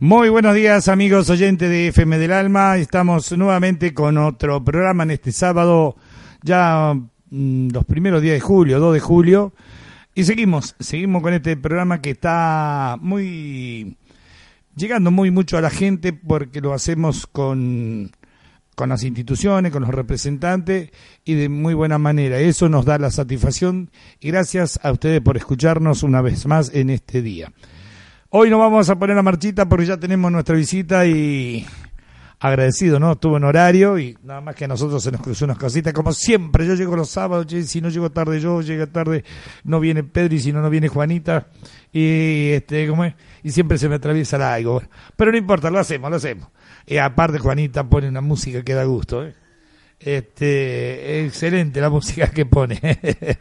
Muy buenos días amigos oyentes de FM del Alma, estamos nuevamente con otro programa en este sábado, ya mm, los primeros días de julio, 2 de julio, y seguimos, seguimos con este programa que está muy, llegando muy mucho a la gente porque lo hacemos con con las instituciones, con los representantes y de muy buena manera. Eso nos da la satisfacción y gracias a ustedes por escucharnos una vez más en este día. Hoy nos vamos a poner la marchita porque ya tenemos nuestra visita y agradecido, ¿no? Estuvo en horario y nada más que a nosotros se nos cruzó unas cositas, como siempre. Yo llego los sábados, si no llego tarde yo, llega tarde, no viene Pedro y si no, no viene Juanita. Y, este, ¿cómo es? Y siempre se me atraviesa algo. Pero no importa, lo hacemos, lo hacemos. Y aparte Juanita pone una música que da gusto, ¿eh? Este, excelente la música que pone.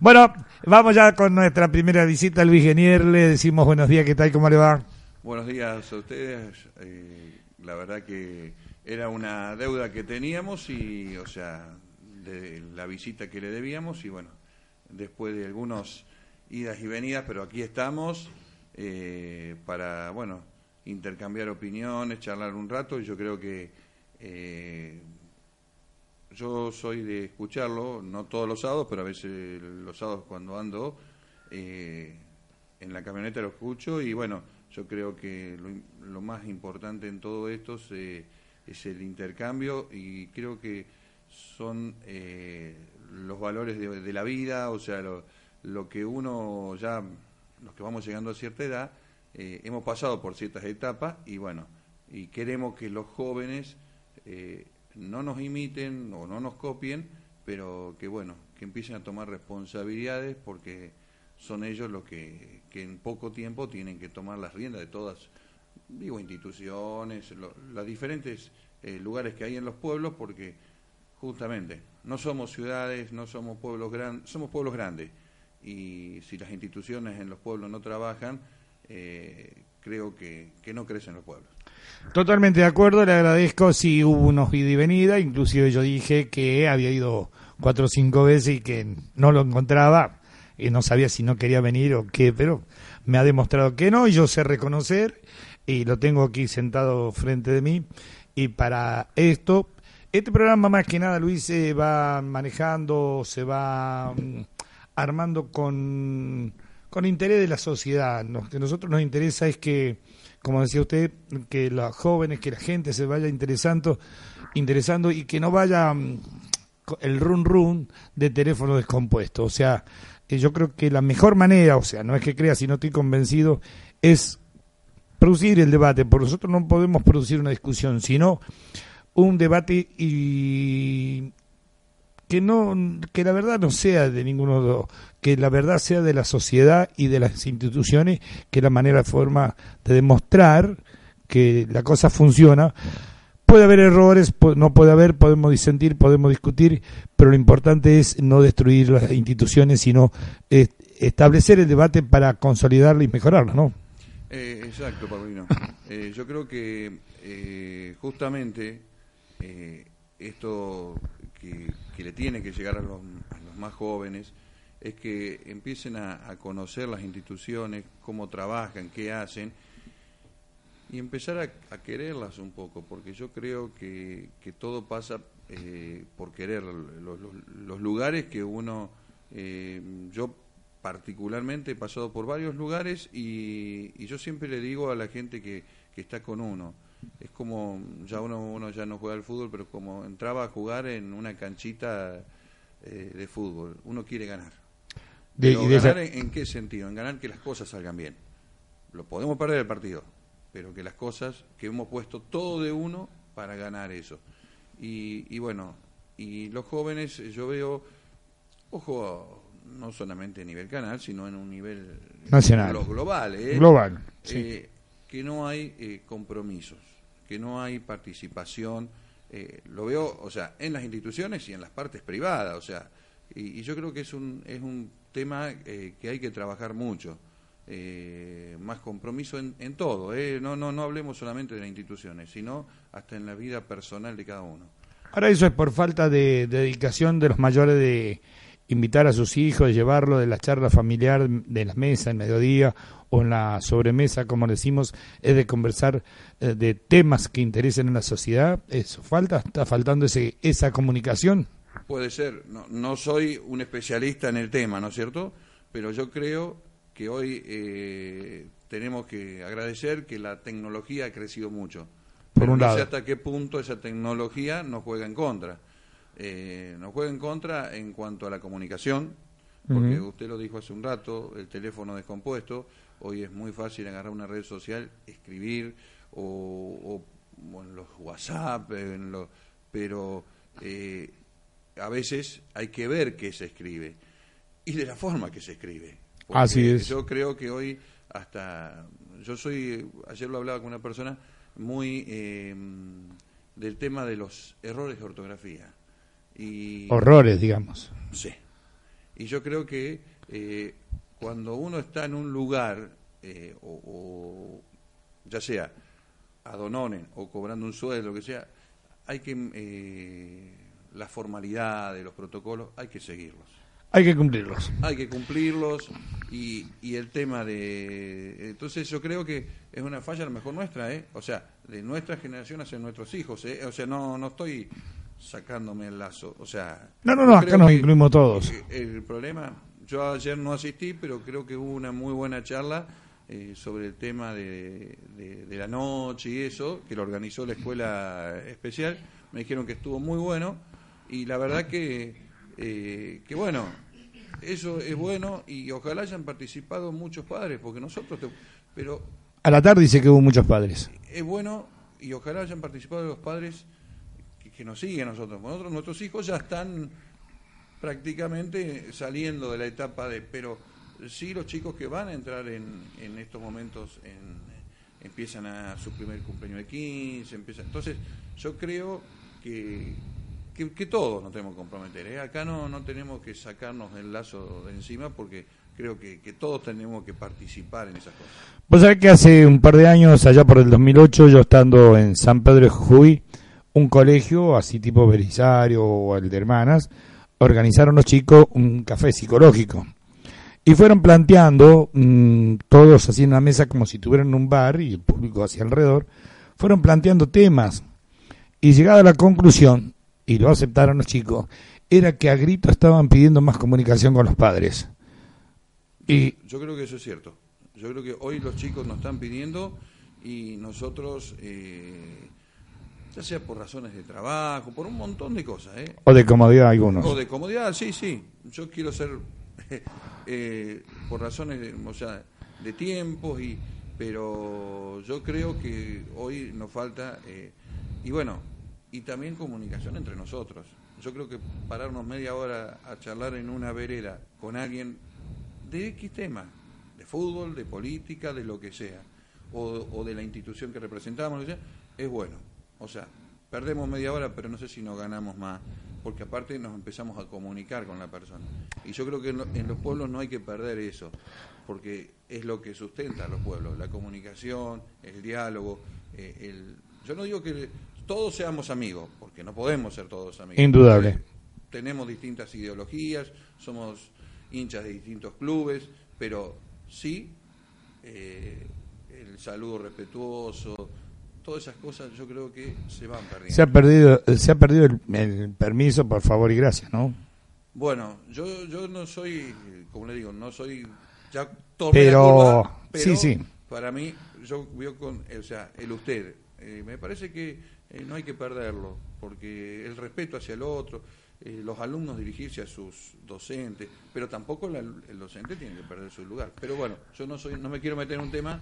bueno, vamos ya con nuestra primera visita, Luis Genier. Le decimos buenos días, ¿qué tal? ¿Cómo le va? Buenos días a ustedes. Eh, la verdad que era una deuda que teníamos y, o sea, de la visita que le debíamos y bueno, después de algunos idas y venidas, pero aquí estamos eh, para, bueno, intercambiar opiniones, charlar un rato. Y yo creo que eh, yo soy de escucharlo, no todos los sábados, pero a veces los sábados cuando ando eh, en la camioneta lo escucho. Y bueno, yo creo que lo, más importante en todo esto es, el intercambio. Y creo que son eh, los valores de, la vida, o sea, lo, lo que uno ya, los que vamos llegando a cierta edad, eh, hemos pasado por ciertas etapas y bueno, y queremos que los jóvenes eh, no nos imiten o no nos copien, pero que bueno, que empiecen a tomar responsabilidades porque son ellos los que, en poco tiempo tienen que tomar las riendas de todas, digo, instituciones, los diferentes eh, lugares que hay en los pueblos, porque justamente no somos ciudades, no somos pueblos grandes, somos pueblos grandes. Y si las instituciones en los pueblos no trabajan, eh, creo que, que no crecen los pueblos. Totalmente de acuerdo, le agradezco si hubo unos ida y venida, inclusive yo dije que había ido cuatro o cinco veces y que no lo encontraba y no sabía si no quería venir o qué, pero me ha demostrado que no y yo sé reconocer y lo tengo aquí sentado frente de mí y para esto, este programa más que nada Luis se va manejando, se va mm, armando con con interés de la sociedad. Lo que a nosotros nos interesa es que, como decía usted, que los jóvenes, que la gente se vaya interesando, interesando y que no vaya mm, el run run de teléfono descompuesto. O sea, eh, yo creo que la mejor manera, o sea, no es que crea, si no estoy convencido, es producir el debate. Por nosotros no podemos producir una discusión, sino un debate y que no que la verdad no sea de ninguno de los, que la verdad sea de la sociedad y de las instituciones que la manera forma de demostrar que la cosa funciona. Puede haber errores no puede haber podemos disentir podemos discutir pero lo importante es no destruir las instituciones sino establecer el debate para consolidarla y mejorarla no eh, exacto Paulino. Eh, yo creo que eh, justamente esto que, le tiene que llegar a los, más jóvenes es que empiecen a, conocer las instituciones, cómo trabajan, qué hacen, y empezar a, quererlas un poco, porque yo creo que, todo pasa eh, por querer. Los, lugares que uno, eh, yo particularmente he pasado por varios lugares y, y, yo siempre le digo a la gente que, que está con uno, es como, ya uno, uno ya no juega al fútbol, pero como entraba a jugar en una canchita eh, de fútbol, uno quiere ganar. De, ganar en, qué sentido? En ganar que las cosas salgan bien. Lo podemos perder el partido, pero que las cosas, que hemos puesto todo de uno para ganar eso. Y, y bueno, y los jóvenes, yo veo, ojo, no solamente a nivel canal, sino en un nivel nacional, global. ¿eh? Global. Eh, que no hay eh, compromisos, que no hay participación. Eh, lo veo, o sea, en las instituciones y en las partes privadas, o sea, y, yo creo que es un, es un tema eh, que hay que trabajar mucho. más compromiso en, en todo, no, no, no hablemos solamente de las instituciones, sino hasta en la vida personal de cada uno. Ahora eso es por falta de dedicación de los mayores de invitar a sus hijos, llevarlo de la charla familiar de la mesa en mediodía o en la sobremesa, como decimos, es de conversar eh, de temas que interesen en la sociedad. ¿Eso falta? ¿Está faltando ese, esa comunicación? Puede ser. No, no soy un especialista en el tema, ¿no es cierto? Pero yo creo que hoy eh, tenemos que agradecer que la tecnología ha crecido mucho. Por un no lado. sé hasta qué punto esa tecnología nos juega en contra eh, nos juega en contra en cuanto a la comunicación, porque usted lo dijo hace un rato, el teléfono descompuesto, hoy es muy fácil agarrar una red social, escribir o, en los WhatsApp, en pero eh, a veces hay que ver qué se escribe y de la forma que se escribe. Así es. Yo creo que hoy hasta, yo soy, ayer lo hablaba con una persona muy eh, del tema de los errores de ortografía. Y, Horrores, digamos. Sí. Y yo creo que eh, cuando uno está en un lugar, eh, o, ya sea adononen o cobrando un sueldo, lo que sea, hay que, eh, la formalidad de los protocolos, hay que seguirlos. Hay que cumplirlos. Hay que cumplirlos y, y el tema de... Entonces yo creo que es una falla a lo mejor nuestra, ¿eh? O sea, de nuestra generación hacia nuestros hijos, ¿eh? O sea, no, no estoy sacándome el lazo. O sea. No, no, no, acá nos incluimos todos. El, problema, yo ayer no asistí, pero creo que hubo una muy buena charla eh, sobre el tema de, de, la noche y eso, que lo organizó la escuela especial. Me dijeron que estuvo muy bueno y la verdad que, eh, que bueno, eso es bueno y ojalá hayan participado muchos padres, porque nosotros. pero A la tarde dice que hubo muchos padres. Es bueno y ojalá hayan participado los padres que nos sigue a nosotros. Nosotros, nuestros hijos ya están prácticamente saliendo de la etapa de, pero sí los chicos que van a entrar en, en estos momentos empiezan a su primer cumpleaños de 15, empiezan, entonces yo creo que, que, todos nos tenemos que comprometer, ¿eh? acá no, no tenemos que sacarnos el lazo de encima porque creo que, que, todos tenemos que participar en esas cosas. Vos sabés que hace un par de años, allá por el 2008, yo estando en San Pedro de Jujuy, un colegio, así tipo Belisario o el de Hermanas, organizaron los chicos un café psicológico. Y fueron planteando, mm, todos así en una mesa como si tuvieran un bar y el público hacia alrededor, fueron planteando temas. Y llegada a la conclusión, y lo aceptaron los chicos, era que a grito estaban pidiendo más comunicación con los padres. Y yo creo que eso es cierto. Yo creo que hoy los chicos nos están pidiendo y nosotros eh, ya sea por razones de trabajo, por un montón de cosas. ¿eh? O de comodidad algunos. O de comodidad, sí, sí. Yo quiero ser eh, por razones de, o sea, de tiempos, y, pero yo creo que hoy nos falta, eh, y bueno, y también comunicación entre nosotros. Yo creo que pararnos media hora a charlar en una vereda con alguien de X tema, de fútbol, de política, de lo que sea, o, o de la institución que representamos, es bueno o sea, perdemos media hora, pero no sé si nos ganamos más, porque aparte nos empezamos a comunicar con la persona. Y yo creo que en, los pueblos no hay que perder eso, porque es lo que sustenta a los pueblos, la comunicación, el diálogo, eh, el... Yo no digo que todos seamos amigos, porque no podemos ser todos amigos. Indudable. tenemos distintas ideologías, somos hinchas de distintos clubes, pero sí eh, el saludo respetuoso, todas esas cosas yo creo que se van perdiendo. Se ha perdido, se ha perdido el, permiso, por favor y gracias, ¿no? Bueno, yo, yo no soy, como le digo, no soy, ya pero, sí, sí. para mí, yo veo con, o sea, el usted, eh, me parece que eh, no hay que perderlo, porque el respeto hacia el otro, eh, los alumnos dirigirse a sus docentes, pero tampoco el docente tiene que perder su lugar. Pero bueno, yo no soy, no me quiero meter en un tema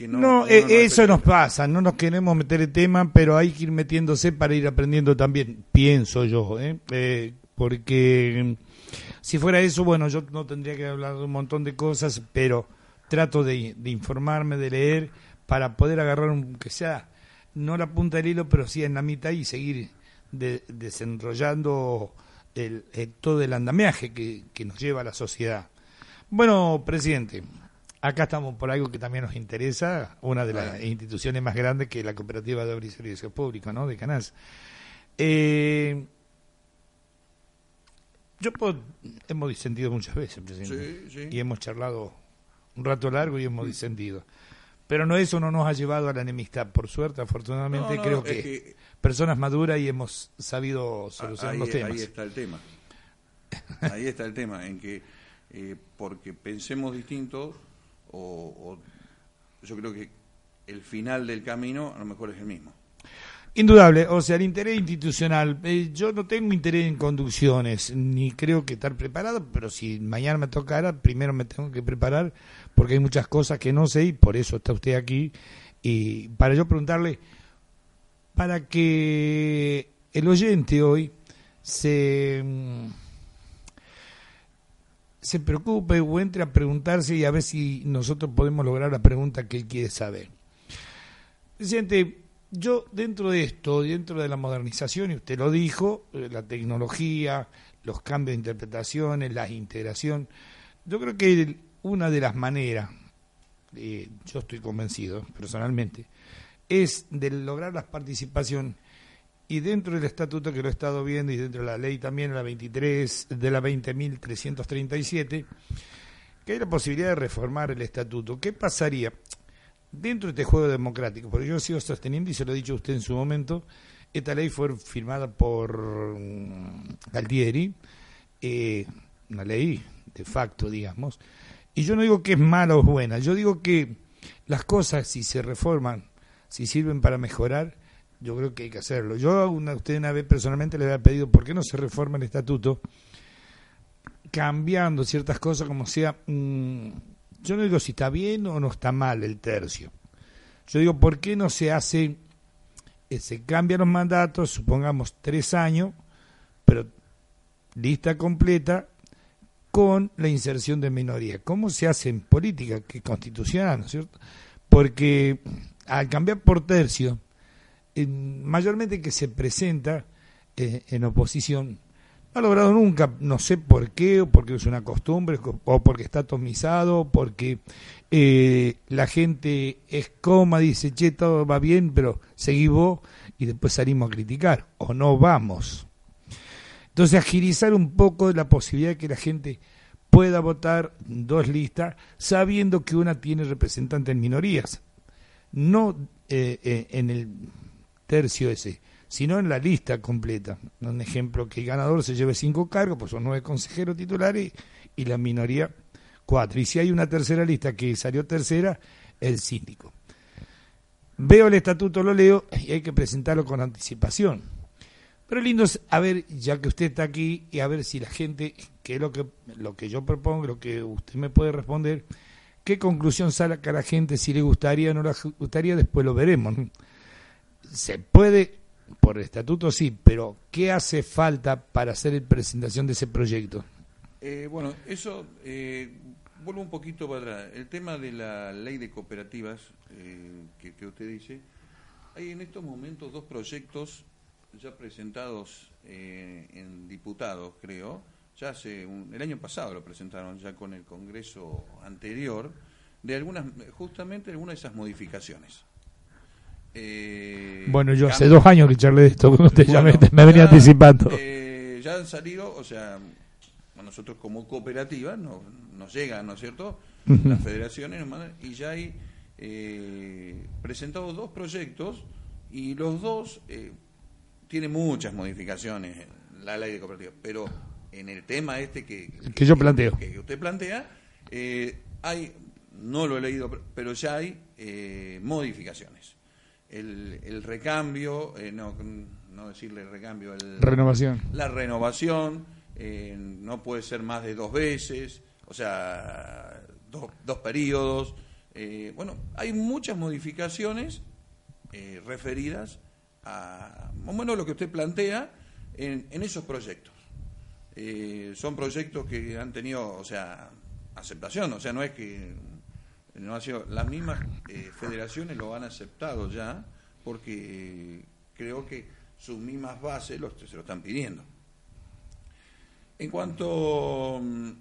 no, eh, eso nos pasa, no nos queremos meter el tema, pero hay que ir metiéndose para ir aprendiendo también, pienso yo, ¿eh? eh porque mm, si fuera eso, bueno, yo no tendría que hablar de un montón de cosas, pero trato de, informarme, de leer, para poder agarrar un que sea no la punta del hilo, pero sí en la mitad y seguir desenrollando el, eh, todo el andamiaje que, que nos lleva a la sociedad. Bueno, presidente, acá estamos por algo que también nos interesa, una de las instituciones más grandes que la Cooperativa de Obras y Servicios Públicos, ¿no? De Canals. Eh, yo hemos disentido muchas veces, presidente, y hemos charlado un rato largo y hemos disentido. Pero no eso no nos ha llevado a la enemistad. Por suerte, afortunadamente, creo que, personas maduras y hemos sabido solucionar los temas. Ahí está el tema. Ahí está el tema, en que eh, porque pensemos distinto, o, yo creo que el final del camino a lo mejor es el mismo. Indudable, o sea, el interés institucional. Eh, yo no tengo interés en conducciones, ni creo que estar preparado, pero si mañana me tocara, primero me tengo que preparar, porque hay muchas cosas que no sé y por eso está usted aquí. Y para yo preguntarle, para que el oyente hoy se mm, se preocupe o entre a preguntarse y a ver si nosotros podemos lograr la pregunta que él quiere saber. Presidente, yo dentro de esto, dentro de la modernización, y usted lo dijo, eh, la tecnología, los cambios de interpretaciones, la integración, yo creo que una de las maneras, eh, yo estoy convencido personalmente, es de lograr la participación y dentro del estatuto que lo he estado viendo y dentro de la ley también, la 23 de la 20.337, que hay la posibilidad de reformar el estatuto. ¿Qué pasaría dentro de este juego democrático? Porque yo sigo sosteniendo, y se lo he dicho usted en su momento, esta ley fue firmada por mm, Galtieri, eh, una ley de facto, digamos, y yo no digo que es mala o buena, yo digo que las cosas, si se reforman, si sirven para mejorar, yo creo que hay que hacerlo. Yo a usted una vez personalmente le había pedido por qué no se reforma el estatuto cambiando ciertas cosas como sea, mm, yo no digo si está bien o no está mal el tercio. Yo digo, ¿por qué no se hace, eh, se cambian los mandatos, supongamos tres años, pero lista completa con la inserción de minoría? ¿Cómo se hace en política? Que constitucional, ¿no es cierto? Porque al cambiar por tercio, mayormente que se presenta eh, en oposición, no ha logrado nunca, no sé por qué, o porque es una costumbre, o porque está atomizado, porque eh, la gente es coma, dice, che, todo va bien, pero seguí vos, y después salimos a criticar, o no vamos. Entonces, agilizar un poco la posibilidad de que la gente pueda votar dos listas, sabiendo que una tiene representante en minorías. No eh, en el tercio ese, sino en la lista completa. Un ejemplo, que el ganador se lleve cinco cargos, pues son nueve consejeros titulares y la minoría cuatro. Y si hay una tercera lista que salió tercera, el síndico. Veo el estatuto, lo leo y hay que presentarlo con anticipación. Pero lindo es a ver, ya que usted está aquí, y a ver si la gente, que es lo que, lo que yo propongo, lo que usted me puede responder, qué conclusión saca la gente, si le gustaría o no le gustaría, después lo veremos se puede, por estatuto sí, pero ¿qué hace falta para hacer la presentación de ese proyecto? Eh, bueno, eso, eh, vuelvo un poquito para atrás. El tema de la ley de cooperativas eh, que, usted dice, hay en estos momentos dos proyectos ya presentados en diputados, creo. Ya hace el año pasado lo presentaron ya con el Congreso anterior, de algunas, justamente algunas de esas modificaciones. Eh, bueno, yo hace dos años que charlé de esto, ya me, venía anticipando. Eh, ya han salido, o sea, nosotros como cooperativa nos, nos llegan, ¿no es cierto? Las federaciones y ya hay eh, presentado dos proyectos y los dos eh, tienen muchas modificaciones la ley de cooperativas, pero en el tema este que, que, yo planteo, que, usted plantea, hay, no lo he leído, pero ya hay modificaciones el, recambio, eh, no, no decirle recambio, el, renovación. la renovación, eh, no puede ser más de dos veces, o sea, dos periodos. Eh, bueno, hay muchas modificaciones referidas a, bueno, lo que usted plantea en, en esos proyectos. son proyectos que han tenido, o sea, aceptación, o sea, no es que no ha sido, las mismas eh, federaciones lo han aceptado ya porque creo que sus mismas bases los, se lo están pidiendo. En cuanto a mm,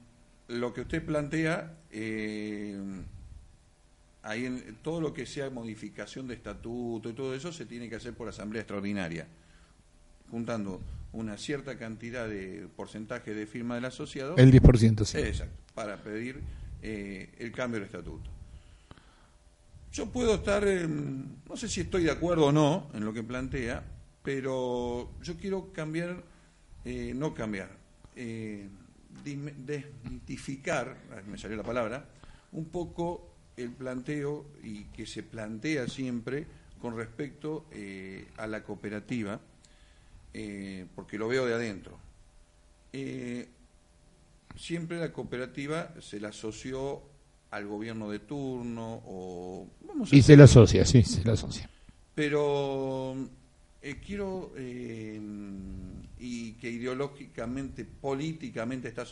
lo que usted plantea, eh, ahí en, todo lo que sea modificación de estatuto y todo eso se tiene que hacer por asamblea extraordinaria, juntando una cierta cantidad de porcentaje de firma del asociado. El 10%, sí. Exacto, para pedir eh, el cambio del estatuto. Yo puedo estar, no sé si estoy de acuerdo o no en lo que plantea, pero yo quiero cambiar, eh, no cambiar, eh, desmitificar, me salió la palabra, un poco el planteo y que se plantea siempre con respecto eh, a la cooperativa, eh, porque lo veo de adentro. Eh, siempre la cooperativa se la asoció al gobierno de turno o... Vamos y se la asocia, sí, se la asocia. Pero quiero, y que ideológicamente, políticamente está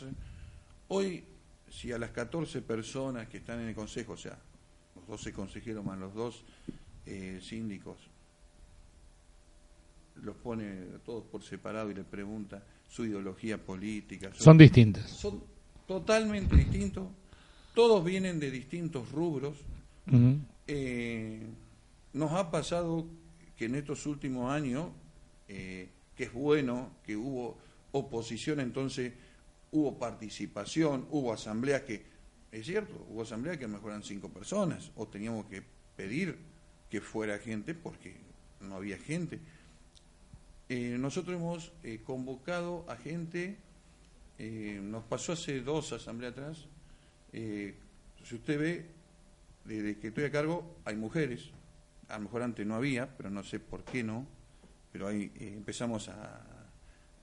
Hoy si a las 14 personas que están en el Consejo, o sea, los 12 consejeros más los dos eh, síndicos, los pone todos por separado y le pregunta su ideología política. Son distintas. Son totalmente distintos. Todos vienen de distintos rubros. Eh, nos ha pasado que en estos últimos años, eh, que es bueno que hubo oposición, entonces hubo participación, hubo asambleas que, es cierto, hubo asambleas que mejoran cinco personas, o teníamos que pedir que fuera gente porque no había gente. Eh, nosotros hemos eh, convocado a gente, eh, nos pasó hace dos asambleas atrás, si usted ve, desde que estoy a cargo hay mujeres, a lo mejor antes no había, pero no sé por qué no, pero ahí empezamos a,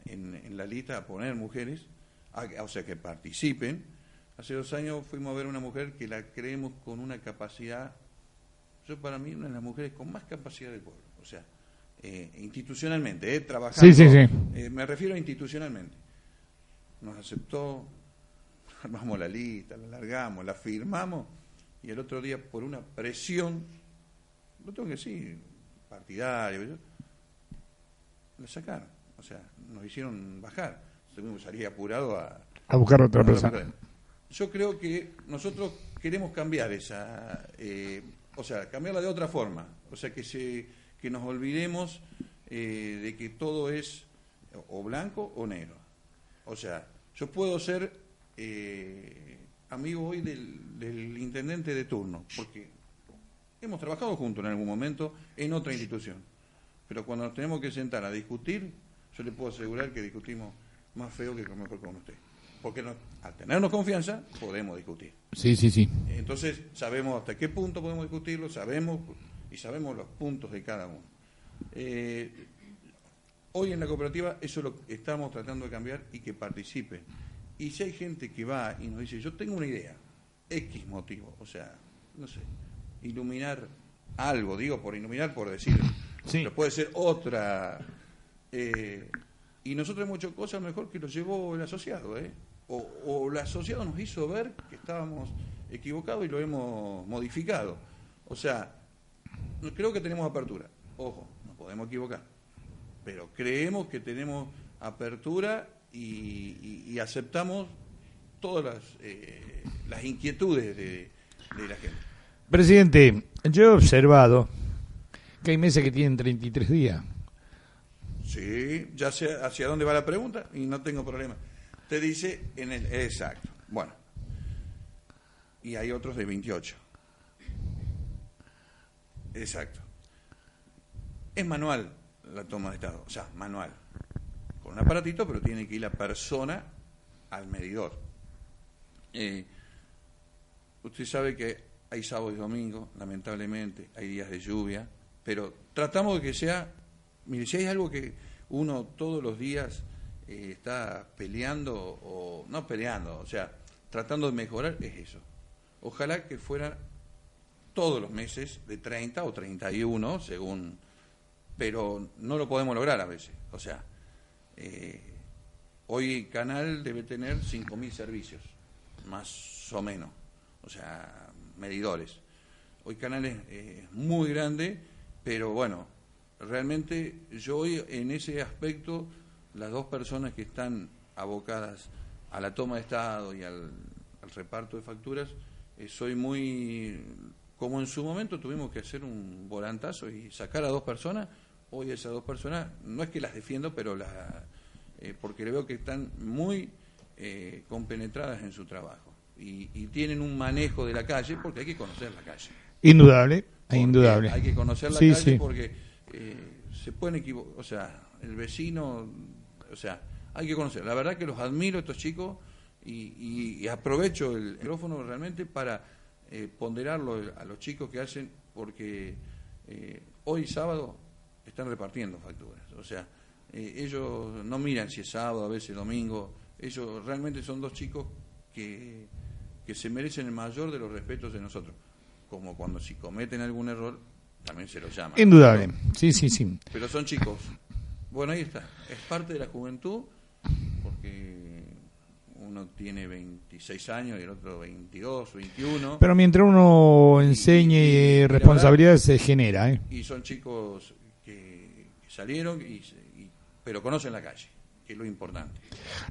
en, en la lista a poner mujeres, o sea, que participen. Hace dos años fuimos a ver una mujer que la creemos con una capacidad, yo para mí una de las mujeres con más capacidad del pueblo, o sea, eh, institucionalmente, eh, trabajando. Sí, sí, sí. Eh, me refiero a institucionalmente. Nos aceptó, armamos la lista, la largamos, la firmamos y el otro día por una presión, lo tengo que decir, partidario, la sacaron, o sea, nos hicieron bajar tuvimos que salir apurado a, a buscar otra persona. Yo creo que nosotros queremos cambiar esa, eh, o sea, cambiarla de otra forma, o sea, que, se, que nos olvidemos eh, de que todo es o blanco o negro. O sea, yo puedo ser eh, amigo hoy del, del intendente de turno, porque hemos trabajado juntos en algún momento en otra institución, pero cuando nos tenemos que sentar a discutir, yo le puedo asegurar que discutimos más feo que mejor con usted. Porque al tenernos confianza podemos discutir. Sí, sí, sí. Entonces sabemos hasta qué punto podemos discutirlo, sabemos y sabemos los puntos de cada uno. Eh, hoy en la cooperativa eso lo estamos tratando de cambiar y que participe. Y si hay gente que va y nos dice, yo tengo una idea, X motivo, o sea, no sé, iluminar algo, digo por iluminar, por decir, sí. pero puede ser otra... Eh, y nosotros hemos hecho cosas mejor que lo llevó el asociado, ¿eh? O, el asociado nos hizo ver que estábamos equivocados y lo hemos modificado. O sea, creo que tenemos apertura. Ojo, no podemos equivocar. Pero creemos que tenemos apertura y, aceptamos todas las, eh, las inquietudes de, de la gente. Presidente, yo he observado que hay meses que tienen 33 días. Sí, ya sé hacia dónde va la pregunta y no tengo problema. Te dice en el exacto. Bueno. Y hay otros de 28. Exacto. Es manual la toma de estado, o sea, manual. Un aparatito, pero tiene que ir la persona al medidor. Usted sabe que hay sábados y domingos, lamentablemente, hay días de lluvia, pero tratamos de que sea Mire, si hay algo que uno todos los días eh, está peleando, o no peleando, o sea, tratando de mejorar, es eso. Ojalá que fuera todos los meses de 30 o 31, según. Pero no lo podemos lograr a veces. O sea, eh, hoy Canal debe tener 5.000 servicios, más o menos. O sea, medidores. Hoy Canal es muy grande, pero bueno, realmente yo hoy en ese aspecto, las dos personas que están abocadas a la toma de Estado y al, reparto de facturas, eh, soy muy, como en su momento tuvimos que hacer un volantazo y sacar a dos personas, hoy esas dos personas, no es que las defiendo, pero las, eh, porque le veo que están muy eh, compenetradas en su trabajo y, tienen un manejo de la calle porque hay que conocer la calle. Indudable, indudable. Hay que conocer la calle porque eh, se pueden equivocar, o sea, el vecino, o sea, hay que conocer. La verdad que los admiro estos chicos y, aprovecho el micrófono realmente para eh, ponderarlo a los chicos que hacen, porque eh, hoy sábado están repartiendo facturas. O sea, eh, ellos no miran si es sábado, a veces domingo. Ellos realmente son dos chicos que, que se merecen el mayor de los respetos de nosotros. Como cuando si cometen algún error, también se los llama. Indudable, sí, sí, sí. Pero son chicos. Bueno, ahí está. Es parte de la juventud porque uno tiene 26 años y el otro 22, 21. Pero mientras uno enseñe responsabilidades se genera. ¿eh? Y son chicos que, salieron, y, pero conocen la calle, que es lo importante.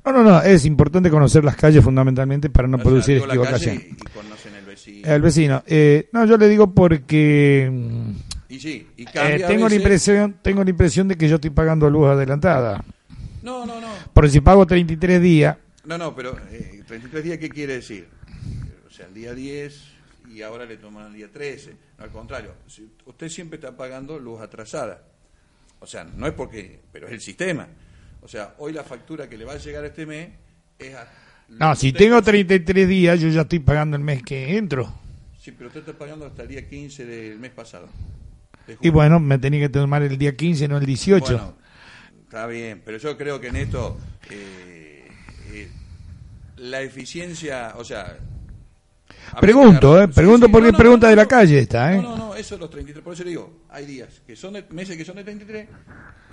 No, no, no, es importante conocer las calles fundamentalmente para no producir equivocación. Y, conocen el vecino. El vecino. Eh, no, yo le digo porque... Y sí, y eh, tengo, la impresión, tengo la impresión de que yo estoy pagando luz adelantada. No, no, no. Porque si pago 33 días. No, no, pero eh, 33 días, ¿qué quiere decir? O sea, el día 10 y ahora le toman el día 13. al contrario, usted siempre está pagando luz atrasada. O sea, no es porque, pero es el sistema. O sea, hoy la factura que le va a llegar este mes es a... No, si tengo 33 días, yo ya estoy pagando el mes que entro. Sí, pero usted está pagando hasta el día 15 del mes pasado. y bueno, me tenía que tomar el día 15, no el 18. Bueno, Está bien, pero yo creo que en esto eh, eh, la eficiencia, o sea... Pregunto, eh, pregunto porque pregunta de la calle esta, ¿eh? No, no, no, eso es los 33, por eso le digo, hay días que son meses que son de 33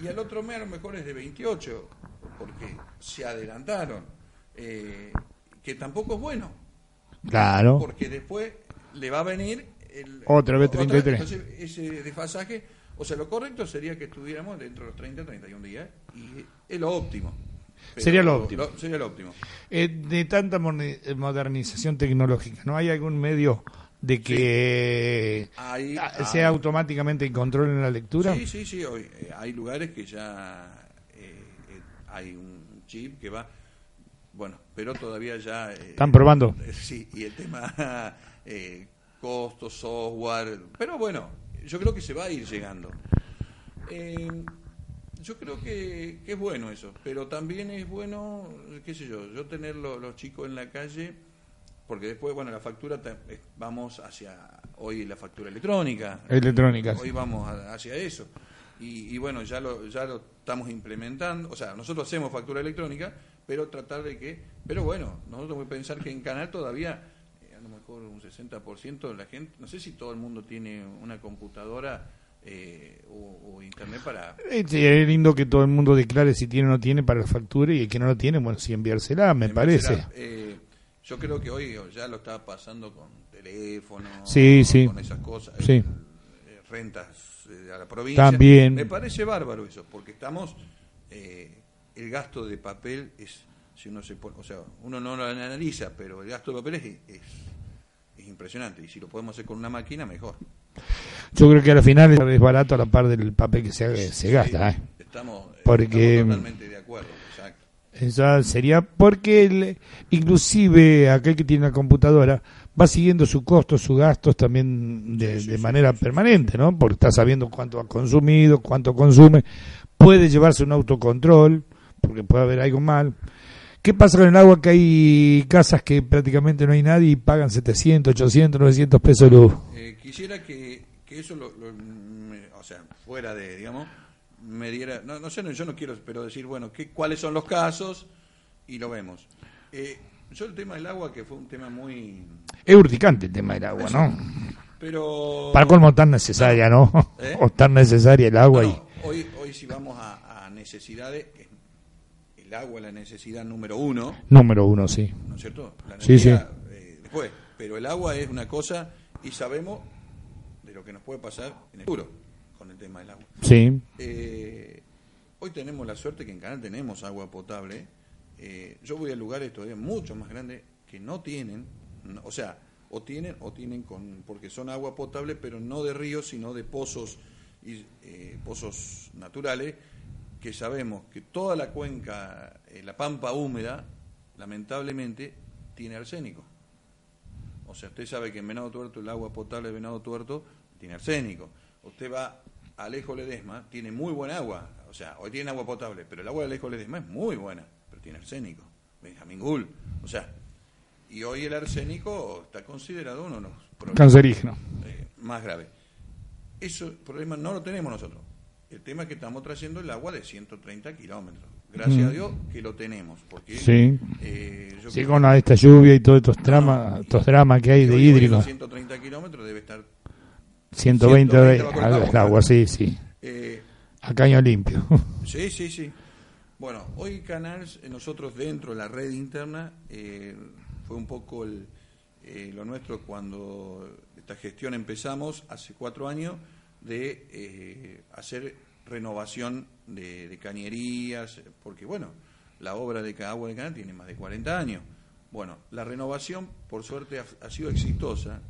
y al otro mes a lo mejor es de 28, porque se adelantaron, que tampoco es bueno. Claro. Porque después le va a venir el, otra vez 33. entonces ese desfasaje o sea, lo correcto sería que estuviéramos dentro de los 30, 31 días y es lo óptimo. Sería lo óptimo. sería lo óptimo. Eh, de tanta modernización tecnológica, ¿no hay algún medio de que sea automáticamente en control en la lectura? Sí, sí, sí. Hoy, eh, hay lugares que ya eh, hay un chip que va. Bueno, pero todavía ya. ¿Están probando? sí, y el tema costos, software. Pero bueno, yo creo que se va a ir llegando. Eh, yo creo que, es bueno eso, pero también es bueno, qué sé yo, yo tener los chicos en la calle, porque después, bueno, la factura, vamos hacia hoy la factura electrónica. Electrónica. Hoy vamos hacia eso. Y, bueno, ya lo, ya lo estamos implementando, o sea, nosotros hacemos factura electrónica, pero tratar de que, pero bueno, nosotros tenemos que pensar que en Canal todavía lo mejor un 60% de la gente, no sé si todo el mundo tiene una computadora eh, o, internet para... es lindo que todo el mundo declare si tiene o no tiene para la factura y el que no lo tiene, bueno, si enviársela, me parece. Eh, yo creo que hoy ya lo está pasando con teléfono, sí, sí. con esas cosas, sí. Eh, rentas a la provincia. También. Me parece bárbaro eso, porque estamos... el gasto de papel es si uno se o sea, uno no lo analiza, pero el gasto de papel es, es impresionante y si lo podemos hacer con una máquina mejor. Yo creo que al final es barato a la par del papel que se, se gasta. ¿eh? Estamos, porque, totalmente de acuerdo. Exacto. Esa sería porque inclusive aquel que tiene una computadora va siguiendo su costo, sus gastos también de, de manera permanente, ¿no? Porque está sabiendo cuánto ha consumido, cuánto consume, puede llevarse un autocontrol, porque puede haber algo mal ¿Qué pasa con el agua? Que hay casas que prácticamente no hay nadie y pagan 700, 800, 900 pesos de luz. Eh, quisiera que, eso, lo, o sea, fuera de, digamos, me diera, no, no sé, yo no quiero, pero decir, bueno, ¿qué, ¿cuáles son los casos? Y lo vemos. Eh, yo el tema del agua, que fue un tema muy... Es urticante el tema del agua, ¿no? Pero... Para colmo tan necesaria, ¿no? ¿Eh? o tan necesaria el agua. y... hoy, hoy si vamos a, a necesidades, el agua la necesidad número uno. Número uno, sí. ¿No es cierto? sí, sí. Eh, después, pero el agua es una cosa y sabemos de lo que nos puede pasar en el futuro con el tema del agua. Sí. Eh, hoy tenemos la suerte que en Canal tenemos agua potable. Eh, yo voy a lugares todavía mucho más grandes que no tienen, no- o sea, o tienen o tienen con porque son agua potable, pero no de ríos, sino de pozos y eh, pozos naturales que sabemos que toda la cuenca, eh, la pampa húmeda, lamentablemente tiene arsénico. O sea, usted sabe que en Venado Tuerto el agua potable de Venado Tuerto tiene arsénico. Usted va a Alejo Ledesma, tiene muy buena agua. O sea, hoy tiene agua potable, pero el agua de Alejo Ledesma es muy buena, pero tiene arsénico. Benjamín Gull. O sea, y hoy el arsénico está considerado uno de los problemas Cancerígeno. eh, más graves. Eso problema no lo tenemos nosotros. El tema es que estamos trayendo el agua de 130 kilómetros. Gracias Mm. a Dios que lo tenemos. Porque, Sí. eh, yo Sí, creo- con esta lluvia y todos estos dramas, estos dramas que hay de los 130 kilómetros debe estar 120 120 bajo el al agua. agua, sí, sí. eh, A caño limpio. Sí, sí, sí. Bueno, hoy Canals, eh, nosotros dentro de la red interna, eh, fue un poco el, eh, lo nuestro cuando esta gestión empezamos hace cuatro años de eh, hacer renovación de, cañerías, porque bueno, la obra de Agua de Canal tiene más de 40 años. Bueno, la renovación, por suerte, ha, ha sido exitosa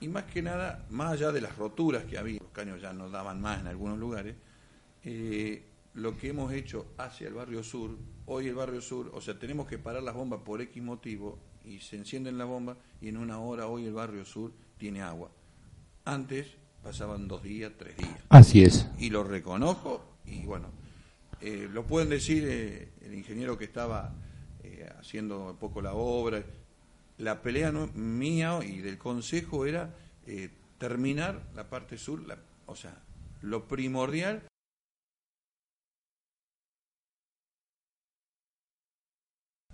y más que nada, más allá de las roturas que había, los caños ya no daban más en algunos lugares, eh, lo que hemos hecho hacia el barrio sur, hoy el barrio sur, o sea, tenemos que parar las bombas por X motivo y se encienden las bombas y en una hora hoy el barrio sur tiene agua. Antes pasaban dos días, tres días. Así es. Y lo reconozco y bueno, eh, lo pueden decir eh, el ingeniero que estaba eh, haciendo un poco la obra. La pelea no- mía y del consejo era eh, terminar la parte sur, la- o sea, lo primordial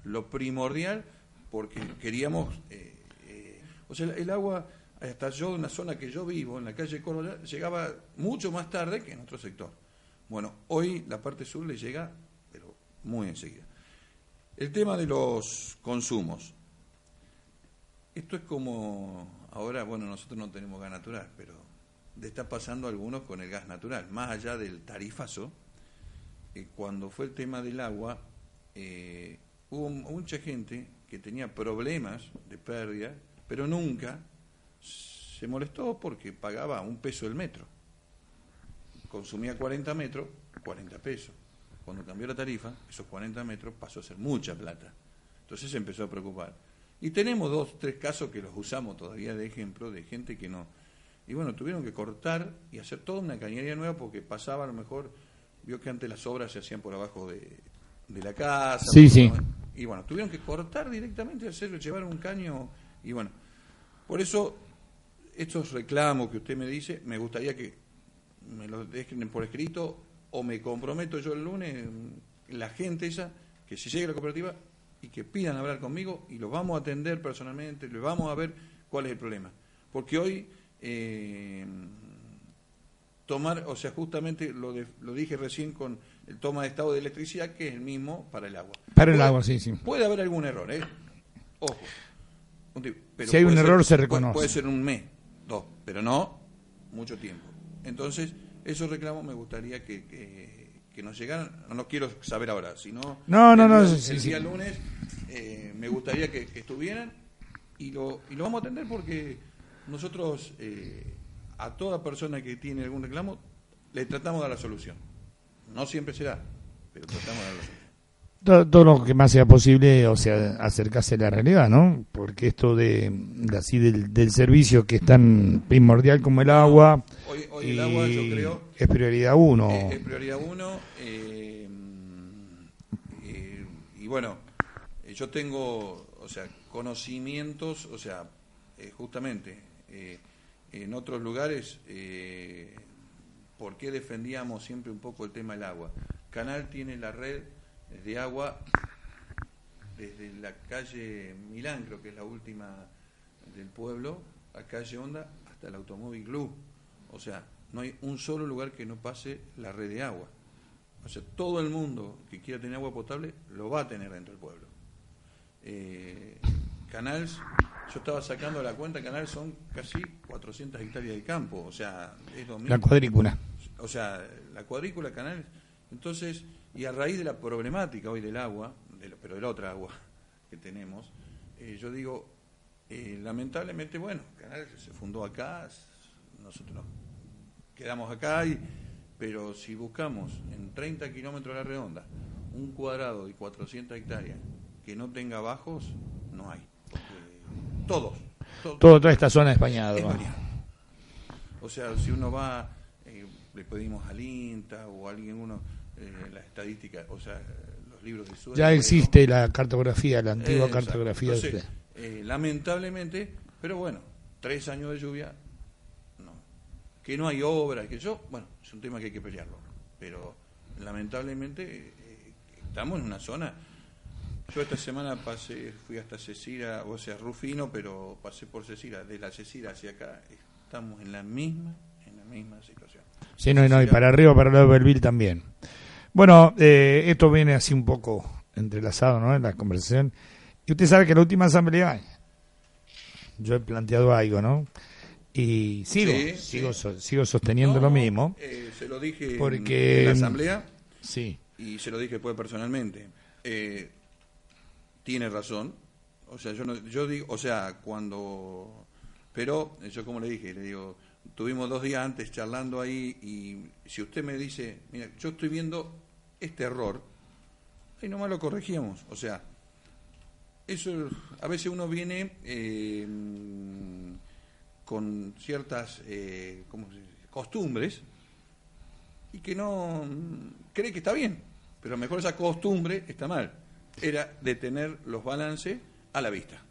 lo primordial porque queríamos eh, eh, o sea el agua hasta yo en la zona que yo vivo en la calle Córdoba llegaba mucho más tarde que en otro sector. Bueno hoy la parte sur le llega pero muy enseguida. El tema de los consumos. Esto es como ahora bueno nosotros no tenemos gas natural pero está pasando algunos con el gas natural. Más allá del tarifazo eh, cuando fue el tema del agua, eh, hubo mucha gente que tenía problemas de pérdida, pero nunca se molestó porque pagaba un peso el metro. Consumía 40 metros, 40 pesos. Cuando cambió la tarifa, esos 40 metros pasó a ser mucha plata. Entonces se empezó a preocupar. Y tenemos dos, tres casos que los usamos todavía de ejemplo, de gente que no. Y bueno, tuvieron que cortar y hacer toda una cañería nueva porque pasaba a lo mejor, vio que antes las obras se hacían por abajo de, de la casa. Sí, sí. Y bueno, tuvieron que cortar directamente, hacerlo, llevar un caño. Y bueno, por eso estos reclamos que usted me dice, me gustaría que me los dejen por escrito o me comprometo yo el lunes, mm, la gente esa, que se llegue a la cooperativa y que pidan hablar conmigo y los vamos a atender personalmente, les vamos a ver cuál es el problema. Porque hoy eh, tomar, o sea, justamente lo, de- lo dije recién con el toma de estado de electricidad, que es el mismo para el agua. Para el Puede- agua, sí, sí. Puede haber algún error, ¿eh? Ojo. Pero Si hay un puede error, se puede- reconoce. Puede ser un mes, dos, pero no mucho tiempo. Entonces, esos reclamos me gustaría que, que, que nos llegaran. No, no quiero saber ahora, sino. No, no, el no, sí, el sí. día lunes eh, me gustaría que, que estuvieran y lo, y lo vamos a atender porque nosotros eh, a toda persona que tiene algún reclamo le tratamos de dar la solución. No siempre se da, pero tratamos de dar la solución. Todo, todo lo que más sea posible, o sea, acercarse a la realidad, ¿no? Porque esto de, de así del, del servicio que es tan primordial como el agua, Hoy, hoy el agua, yo creo, es prioridad uno. es, es prioridad uno. eh, eh, y bueno, eh, yo tengo, o sea, conocimientos, o sea, eh, justamente en otros lugares, eh, ¿por qué defendíamos siempre un poco el tema del agua? Canal tiene la red de agua desde la calle Milán, creo que es la última del pueblo, a calle Honda, hasta el Automóvil Club. O sea, no hay un solo lugar que no pase la red de agua. O sea, todo el mundo que quiera tener agua potable lo va a tener dentro del pueblo. Eh, Canals yo estaba sacando la cuenta, Canal son casi 400 hectáreas de campo, o sea, es lo mismo. La cuadrícula. O sea, la cuadrícula, Canal. Entonces, y a raíz de la problemática hoy del agua, de lo- pero del otra agua que tenemos, eh, yo digo, eh, lamentablemente, bueno, Canal se fundó acá, nosotros nos quedamos acá, y, pero si buscamos en 30 kilómetros a la redonda un cuadrado de 400 hectáreas que no tenga bajos, no hay. Porque todos, todos, Todo, toda esta zona de España. O sea, si uno va, eh, le pedimos al INTA o a alguien, uno, eh, la estadística, o sea, los libros de suelo. Ya existe la cartografía, la antigua Exacto. cartografía. de Entonces, eh, lamentablemente, pero bueno, tres años de lluvia, no. Que no hay obras, que yo, bueno, es un tema que hay que pelearlo. Pero lamentablemente eh, estamos en una zona. Yo esta semana pasé, fui hasta Cecira, o sea, Rufino, pero pasé por Cecira. De la Cecira hacia acá estamos en la misma, en la misma situación. Sí, no, no, y para arriba, para el lado de Belville también. Bueno, eh, esto viene así un poco entrelazado, ¿no? En la conversación. Y usted sabe que la última asamblea, yo he planteado algo, ¿no? Y sigo, Sí, sigo, sí. so- sigo sosteniendo lo mismo. eh, se lo dije en- Porque- en la asamblea. Sí, y se lo dije después personalmente, eh, tiene razón. O sea, yo no, yo digo, o sea, cuando, pero yo como le dije, le digo, tuvimos dos días antes charlando ahí y si usted me dice, mira, yo estoy viendo este error, ahí nomás lo corregíamos. O sea, eso, a veces uno viene eh, con ciertas eh, ¿cómo se dice? costumbres y que no cree que está bien, pero a lo mejor esa costumbre está mal. Era de tener los balances a la vista.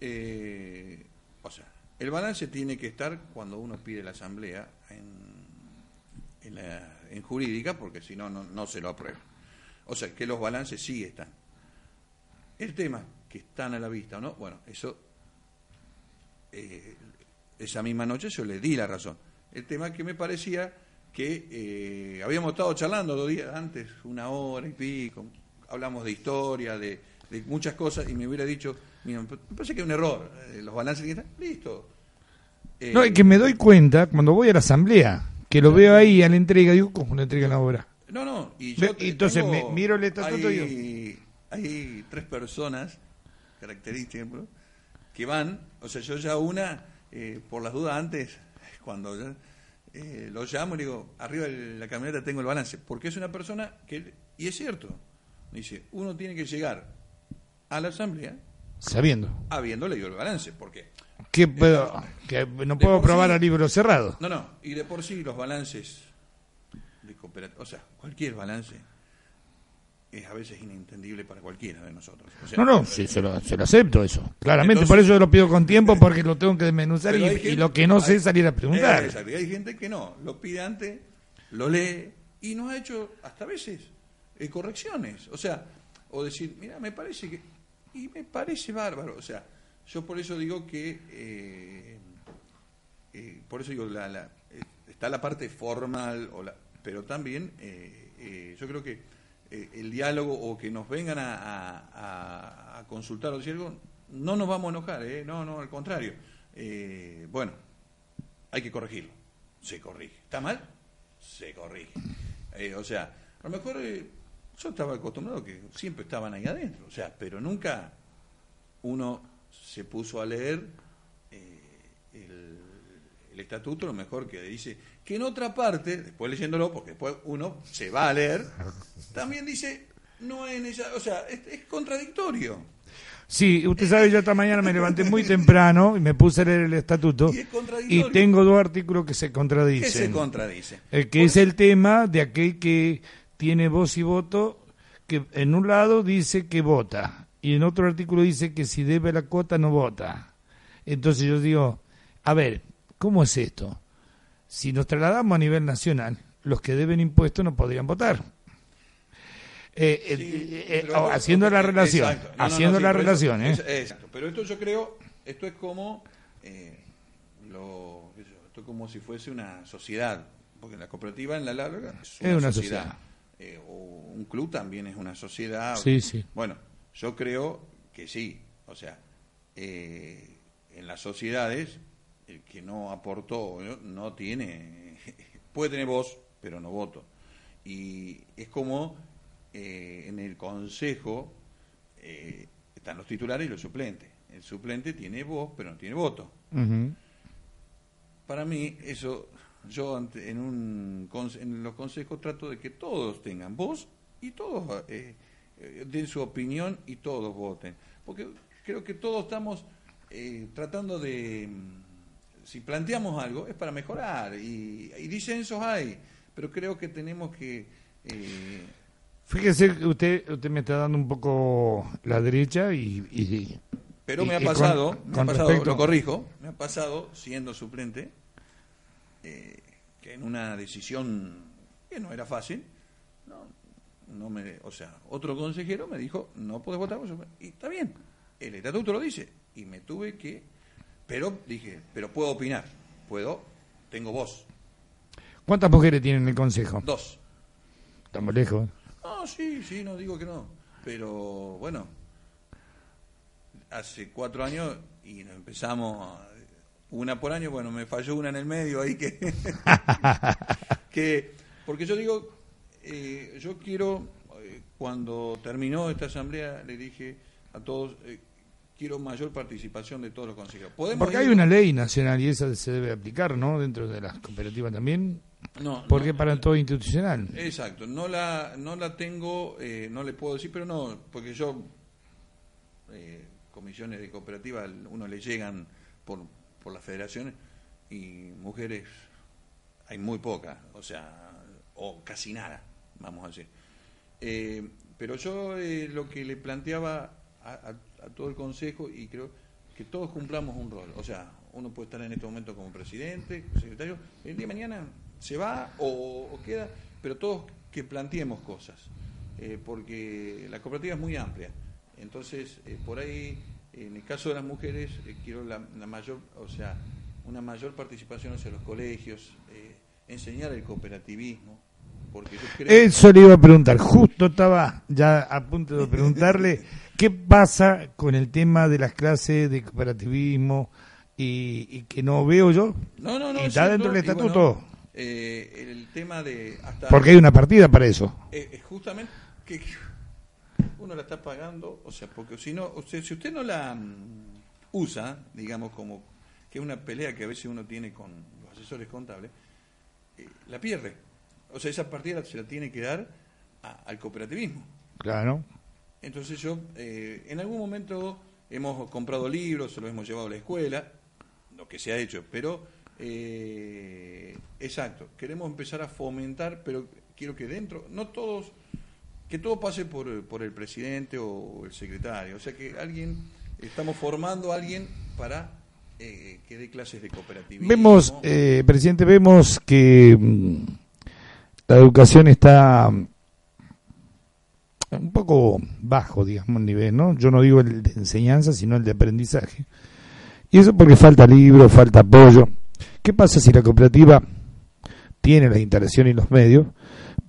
Eh, o sea, el balance tiene que estar cuando uno pide la asamblea en, en, la- en jurídica, porque si no, no, se lo aprueba. O sea, que los balances sí están. El tema que están a la vista o no, bueno, eso eh, esa misma noche yo le di la razón. El tema que me parecía que eh, habíamos estado charlando dos días antes, una hora y pico, hablamos de historia, de muchas cosas, y me hubiera dicho, mira, me parece que es un error, eh, los balances que están, listo. Eh, No, es que me doy cuenta cuando voy a la asamblea, que lo veo ahí a la entrega, digo, ¿cómo le entregan la obra? No, no, y yo te- entonces tengo- me- miro el estatuto y hay, hay tres personas características ¿no? que van, o sea, yo ya una, eh, por las dudas antes, cuando ya, eh, lo llamo y digo, arriba de la camioneta tengo el balance, porque es una persona que, y es cierto, dice, uno tiene que llegar a la asamblea Sabiendo. habiendo leído el balance, porque ¿Qué que no puedo probar sí- a libro cerrado. No, no, y de por sí los balances de o sea, cualquier balance es a veces inentendible para cualquiera de nosotros. O sea, No, no, sí, se lo, se lo acepto eso. Claramente, Entonces- por eso yo lo pido con tiempo, porque lo tengo que desmenuzar y, lo que no sé hay- salir a preguntar. Eh, exacto, hay gente que no, lo pide antes, lo lee y nos ha hecho hasta a veces eh, correcciones. O sea, o decir, mira, me parece que. Y me parece bárbaro. O sea, yo por eso digo que. eh, eh, por eso digo, la, la- eh, está la parte formal, o la, pero también yo creo que el diálogo o que nos vengan a, a- a- consultar o decir algo, no nos vamos a enojar, ¿eh? no, no, al contrario. Bueno, hay que corregirlo, se corrige. ¿Está mal? Se corrige. O sea, a lo mejor yo estaba acostumbrado que siempre estaban ahí adentro, o sea, pero nunca uno se puso a leer eh, el, el estatuto, lo mejor que dice que en otra parte, después leyéndolo, porque después uno se va a leer, también dice, no es necesario, o sea, es, es contradictorio. Sí, usted sabe, yo esta mañana me levanté muy temprano y me puse a leer el estatuto Y es contradictorio. y tengo dos artículos que se ¿Qué se contradicen. contradice? El que es el tema de aquel que tiene voz y voto, que en un lado dice que vota y en otro artículo dice que si debe la cuota no vota. Entonces yo digo, a ver, ¿cómo es esto? Si nos trasladamos a nivel nacional, los que deben impuestos no podrían votar. Eh, eh, Sí, eh, eh, esto- haciendo la relación, Exacto. No, no, no, haciendo sí, la por eso- relación, exacto. Pero esto yo creo, esto es como, eh, lo, esto es como si fuese una sociedad, porque la cooperativa en la larga es una, Es una sociedad. sociedad. Eh, o un club también es una sociedad. Sí, sí. Bueno, yo creo que sí, o sea, eh, en las sociedades, el que no aportó no tiene, puede tener voz, pero no voto. Y es como eh, en el consejo están los titulares y los suplentes. El suplente tiene voz, pero no tiene voto. Para mí, eso, yo en, un, en los consejos trato de que todos tengan voz y todos eh, den su opinión y todos voten. Porque creo que todos estamos tratando de, si planteamos algo, es para mejorar y, y disensos hay, pero creo que tenemos que Fíjese que usted, usted me está dando un poco la derecha y... Pero me ha pasado, me ha pasado lo corrijo, me ha pasado, siendo suplente, eh, que en una decisión que no era fácil, no, no me, o sea, otro consejero me dijo, no puedes votar Y está bien, el estatuto lo dice. Y me tuve que... Pero dije, pero puedo opinar, puedo, tengo voz. ¿Cuántas mujeres tienen en el consejo? Dos. Estamos lejos. No, sí, sí, no digo que no. Pero bueno, hace cuatro años y nos empezamos una por año, bueno, me falló una en el medio ahí que... que porque yo digo, eh, yo quiero, eh, cuando terminó esta asamblea, le dije a todos, eh, quiero mayor participación de todos los consejeros. Porque hay una ley nacional y esa se debe aplicar, ¿no? Dentro de las cooperativas también. No, porque para todo institucional. Exacto, no la, no la tengo, eh, no le puedo decir, pero no, porque yo, eh, comisiones de cooperativas, uno le llegan por, por las federaciones y mujeres hay muy pocas, o sea, o casi nada, vamos a decir. Eh, pero yo lo que le planteaba a, a todo el consejo y creo que todos cumplamos un rol, o sea, uno puede estar en este momento como presidente, secretario, el día de mañana se va o, queda, pero todos que planteemos cosas, eh, porque la cooperativa es muy amplia. Entonces, eh, por ahí, en el caso de las mujeres, eh, quiero la, mayor, o sea, una mayor participación hacia los colegios, enseñar el cooperativismo. Porque yo creo Eso le iba a preguntar, justo estaba ya a punto de preguntarle qué pasa con el tema de las clases de cooperativismo y, que no veo yo. No, no, no. está dentro del estatuto. Eh, el tema de... Porque hay una partida para eso. Eh, justamente que uno la está pagando, o sea, porque si no, usted, si usted no la mm, usa, digamos, como que es una pelea que a veces uno tiene con los asesores contables, eh, la pierde. O sea, esa partida se la tiene que dar al cooperativismo. Claro. Entonces yo, en algún momento hemos comprado libros, se los hemos llevado a la escuela, lo que se ha hecho, pero eh, exacto, queremos empezar a fomentar, pero quiero que dentro, no todos, que todo pase por, por el presidente o el secretario, o sea que alguien, estamos formando a alguien para eh, que dé clases de cooperativismo. Vemos, eh, presidente, vemos que mm, la educación está mm, un poco bajo, digamos, el nivel, ¿no? Yo no digo el de enseñanza, sino el de aprendizaje. Y eso porque falta libro, falta apoyo. ¿Qué pasa si la cooperativa tiene la instalación y los medios,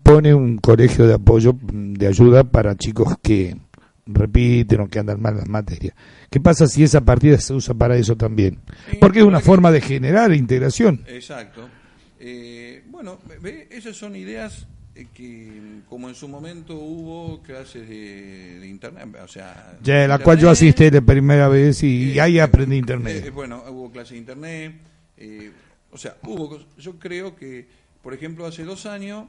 pone un colegio de apoyo, de ayuda para chicos que repiten o que andan mal las materias? ¿Qué pasa si esa partida se usa para eso también? Porque es una forma de generar integración. Exacto. Eh, bueno, esas son ideas eh, que como en su momento hubo clases de, internet, o sea... Ya, la cual yo asistí de primera vez y, eh, ahí aprendí internet. bueno, hubo clases de internet, eh, o sea, hubo, yo creo que, por ejemplo, hace dos años,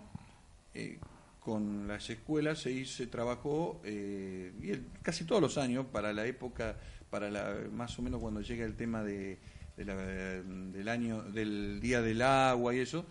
eh, con las escuelas se, hizo, se trabajó, eh, y casi todos los años, para la época, para la, más o menos cuando llega el tema de, del año, del Día del Agua y eso,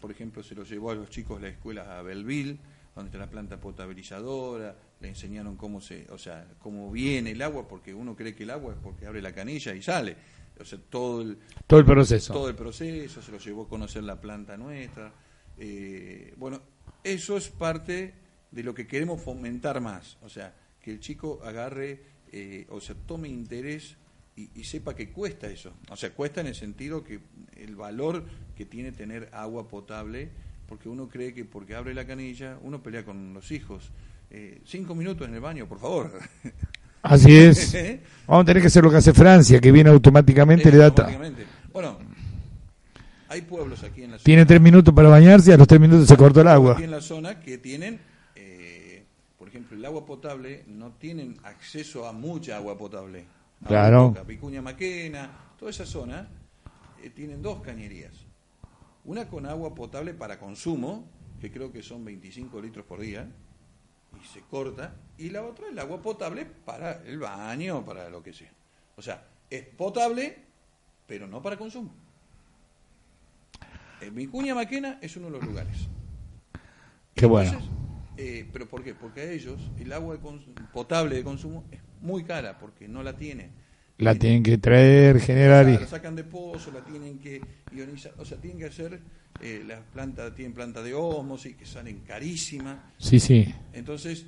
por ejemplo, se lo llevó a los chicos la escuela a Belleville, donde está la planta potabilizadora, le enseñaron cómo se, o sea, cómo viene el agua, porque uno cree que el agua es porque abre la canilla y sale o sea, todo el, todo el proceso. Todo el proceso, se lo llevó a conocer la planta nuestra. Eh, bueno, eso es parte de lo que queremos fomentar más, o sea, que el chico agarre, eh, o sea, tome interés y, sepa que cuesta eso. O sea, cuesta en el sentido que el valor que tiene tener agua potable, porque uno cree que porque abre la canilla, uno pelea con los hijos. Eh, cinco minutos en el baño, por favor. Así es. Vamos a tener que hacer lo que hace Francia, que viene automáticamente le data. Bueno, hay pueblos aquí en la zona. Tiene tres minutos para bañarse y a los tres minutos se cortó el agua. Aquí en la zona que tienen, eh, por ejemplo, el agua potable, no tienen acceso a mucha agua potable. Claro. Picuña Maquena, toda esa zona eh, tienen dos cañerías. Una con agua potable para consumo, que creo que son 25 litros por día, y se corta, y la otra el agua potable para el baño, para lo que sea. O sea, es potable, pero no para consumo. En Vicuña Maquena es uno de los lugares. Qué bueno. Eh, ¿Pero por qué? Porque a ellos el agua potable de consumo es muy cara, porque no la tienen. La tienen que traer, generar y... La sacan de pozo, la tienen que ionizar, o sea, tienen que hacer eh, las plantas tienen planta de y que salen carísimas. Sí, sí. Entonces,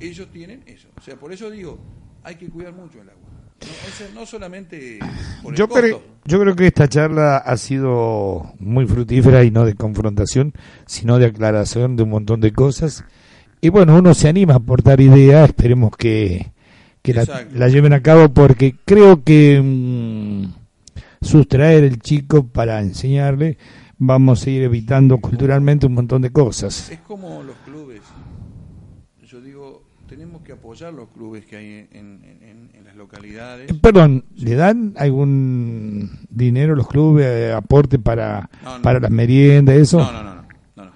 ellos tienen eso. O sea, por eso digo, hay que cuidar mucho el agua. No, no solamente por el yo creo yo creo que esta charla ha sido muy fructífera y no de confrontación sino de aclaración de un montón de cosas y bueno uno se anima a aportar ideas esperemos que, que la, lleven a cabo porque creo que mm, sustraer el chico para enseñarle vamos a ir evitando culturalmente un montón de cosas. Es como los clubes. Tenemos que apoyar los clubes que hay en, las localidades. Eh, perdón, ¿le dan algún dinero los clubes, eh, aporte para, para las meriendas, eso? No, no, no. No, no.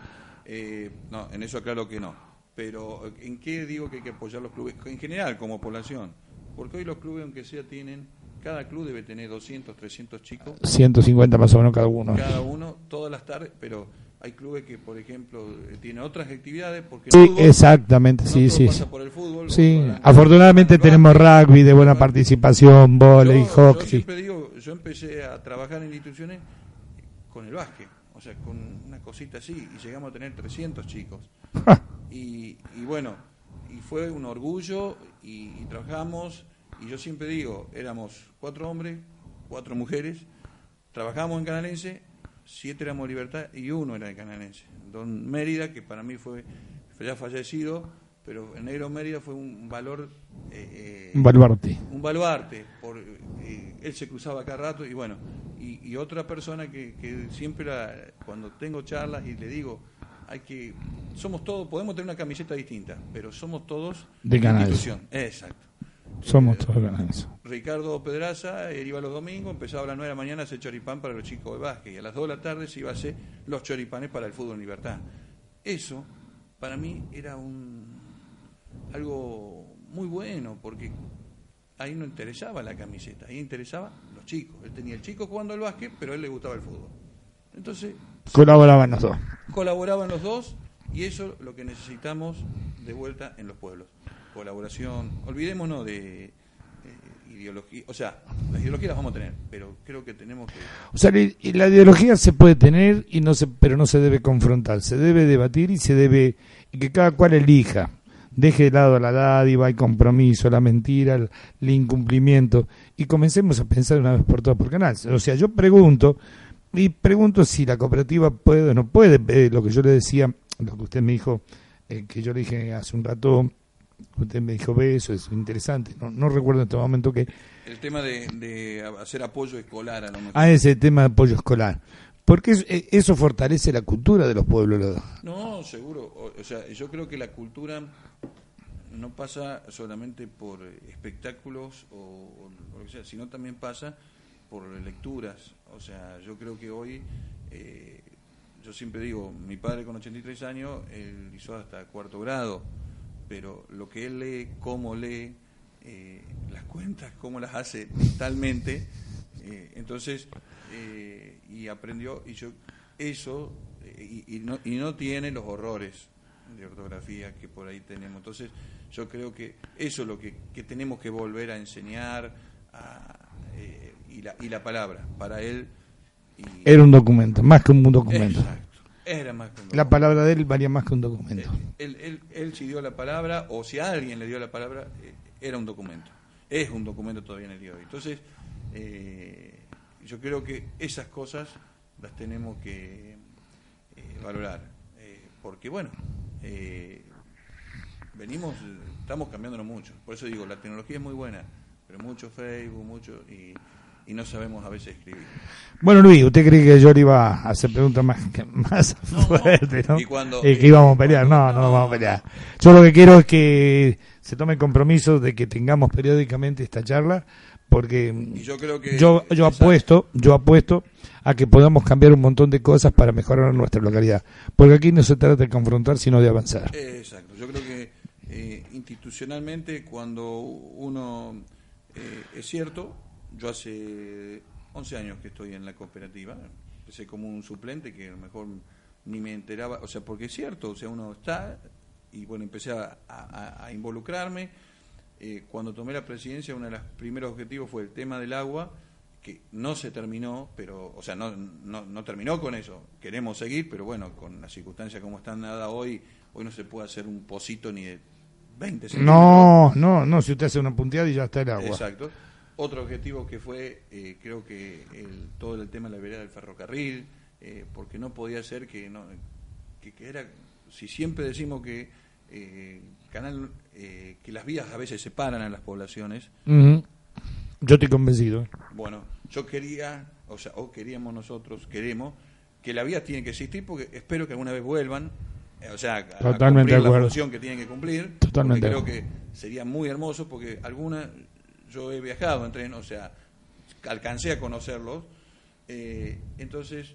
Eh, no, en eso aclaro que no. Pero, ¿en qué digo que hay que apoyar los clubes? En general, como población. Porque hoy los clubes, aunque sea, tienen cada club debe tener 200, 300 chicos. 150 más o menos cada uno. Cada uno, todas las tardes, pero hay clubes que, por ejemplo, eh, tienen otras actividades. Porque sí, exactamente, sí, sí. por el fútbol, sí, afortunadamente tenemos rugby de buena participación, volei, hockey. Yo siempre digo, yo empecé a trabajar en instituciones con el básquet, o sea, con una cosita así, y llegamos a tener 300 chicos. y, y, bueno, y fue un orgullo, y, y trabajamos y yo siempre digo, éramos cuatro hombres, cuatro mujeres, trabajamos en Canalense, siete éramos de Libertad y uno era de Canalense. Don Mérida, que para mí fue ya fallecido, pero en Negro Mérida fue un valor... Eh, un baluarte. Un baluarte. Por, eh, él se cruzaba cada rato y bueno, y, otra persona que, que siempre cuando tengo charlas y le digo, hay que... Somos todos, podemos tener una camiseta distinta, pero somos todos de institución. Exacto. Somos todos Ricardo Pedraza él iba los domingos, empezaba a las 9 de la mañana a hacer choripán para los chicos de básquet y a las 2 de la tarde se iba a hacer los choripanes para el fútbol en libertad. Eso para mí era un algo muy bueno porque ahí no interesaba la camiseta, ahí interesaba los chicos. Él tenía el chico jugando al básquet, pero a él le gustaba el fútbol. Entonces colaboraban los dos. Colaboraban los dos y eso es lo que necesitamos de vuelta en los pueblos colaboración. Olvidémonos de eh, ideología, o sea, las ideologías las vamos a tener, pero creo que tenemos que... O sea, la ideología se puede tener, y no se, pero no se debe confrontar, se debe debatir y se debe, y que cada cual elija, deje de lado la dádiva, el compromiso, la mentira, el, incumplimiento, y comencemos a pensar una vez por todas por canal. O sea, yo pregunto, y pregunto si la cooperativa puede o no puede, eh, lo que yo le decía, lo que usted me dijo, eh, que yo le dije hace un rato, Usted me dijo, ve, eso es interesante. No, no recuerdo en este momento que... El tema de, hacer apoyo escolar a lo mejor. Ah, ese tema de apoyo escolar. Porque eh, eso, fortalece la cultura de los pueblos. No, seguro. O, sea, yo creo que la cultura no pasa solamente por espectáculos o, lo que sea, sino también pasa por lecturas. O sea, yo creo que hoy, eh, yo siempre digo, mi padre con 83 años, él hizo hasta cuarto grado pero lo que él lee, cómo lee, eh, las cuentas, cómo las hace mentalmente, eh, entonces, eh, y aprendió, y yo, eso, y, no, y no tiene los horrores de ortografía que por ahí tenemos. Entonces, yo creo que eso es lo que, tenemos que volver a enseñar, y, la, y la palabra, para él. Era un documento, más que un documento. Era más La palabra de él valía más que un documento. Él, él, él, si dio la palabra, o si alguien le dio la palabra, eh, era un documento. Es un documento todavía en el día de hoy. Entonces, eh, yo creo que esas cosas las tenemos que eh, valorar. porque, bueno, venimos, estamos cambiándonos mucho. Por eso digo, la tecnología es muy buena, pero mucho Facebook, mucho, y, y no sabemos a veces escribir. Bueno, Luis, ¿usted cree que yo le iba a hacer preguntas más, más No, fuertes, no? y cuando- que íbamos a pelear. No, no, No, vamos a pelear. Yo lo que quiero es que se tome el compromiso de que tengamos periódicamente esta charla, porque Y yo creo que... yo, yo apuesto, yo apuesto a que podamos cambiar un montón de cosas para mejorar nuestra localidad. Porque aquí no se trata de confrontar, sino de avanzar. Exacto, yo creo que eh, institucionalmente cuando uno eh, es cierto, yo hace 11 años que estoy en la cooperativa, empecé como un suplente que a lo mejor ni me enteraba, o sea, porque es cierto, o sea, uno está y bueno, empecé a, a- a involucrarme. Eh, cuando tomé la presidencia, uno de los primeros objetivos fue el tema del agua, que no se terminó, pero, o sea, no, no, no terminó con eso. Queremos seguir, pero bueno, con las circunstancias como están nada hoy, hoy no se puede hacer un pocito ni de 20 centímetros. No, no, no, si usted hace una punteada y ya está el agua. Exacto. Otro objetivo que fue, eh, creo que el, todo el tema de la vereda del ferrocarril, eh, porque no podía ser que, no, que, que era, si siempre decimos que eh, canal, eh, que las vías a veces separan a las poblaciones. Yo estoy convencido. bueno, yo quería, o sea, o queríamos nosotros, queremos, que la vía tiene que existir porque espero que alguna vez vuelvan, eh, o sea, a- a Totalmente cumplir la función que tienen que cumplir. Totalmente creo que sería muy hermoso porque alguna, yo he viajado en tren, o sea, alcancé a conocerlos, eh, entonces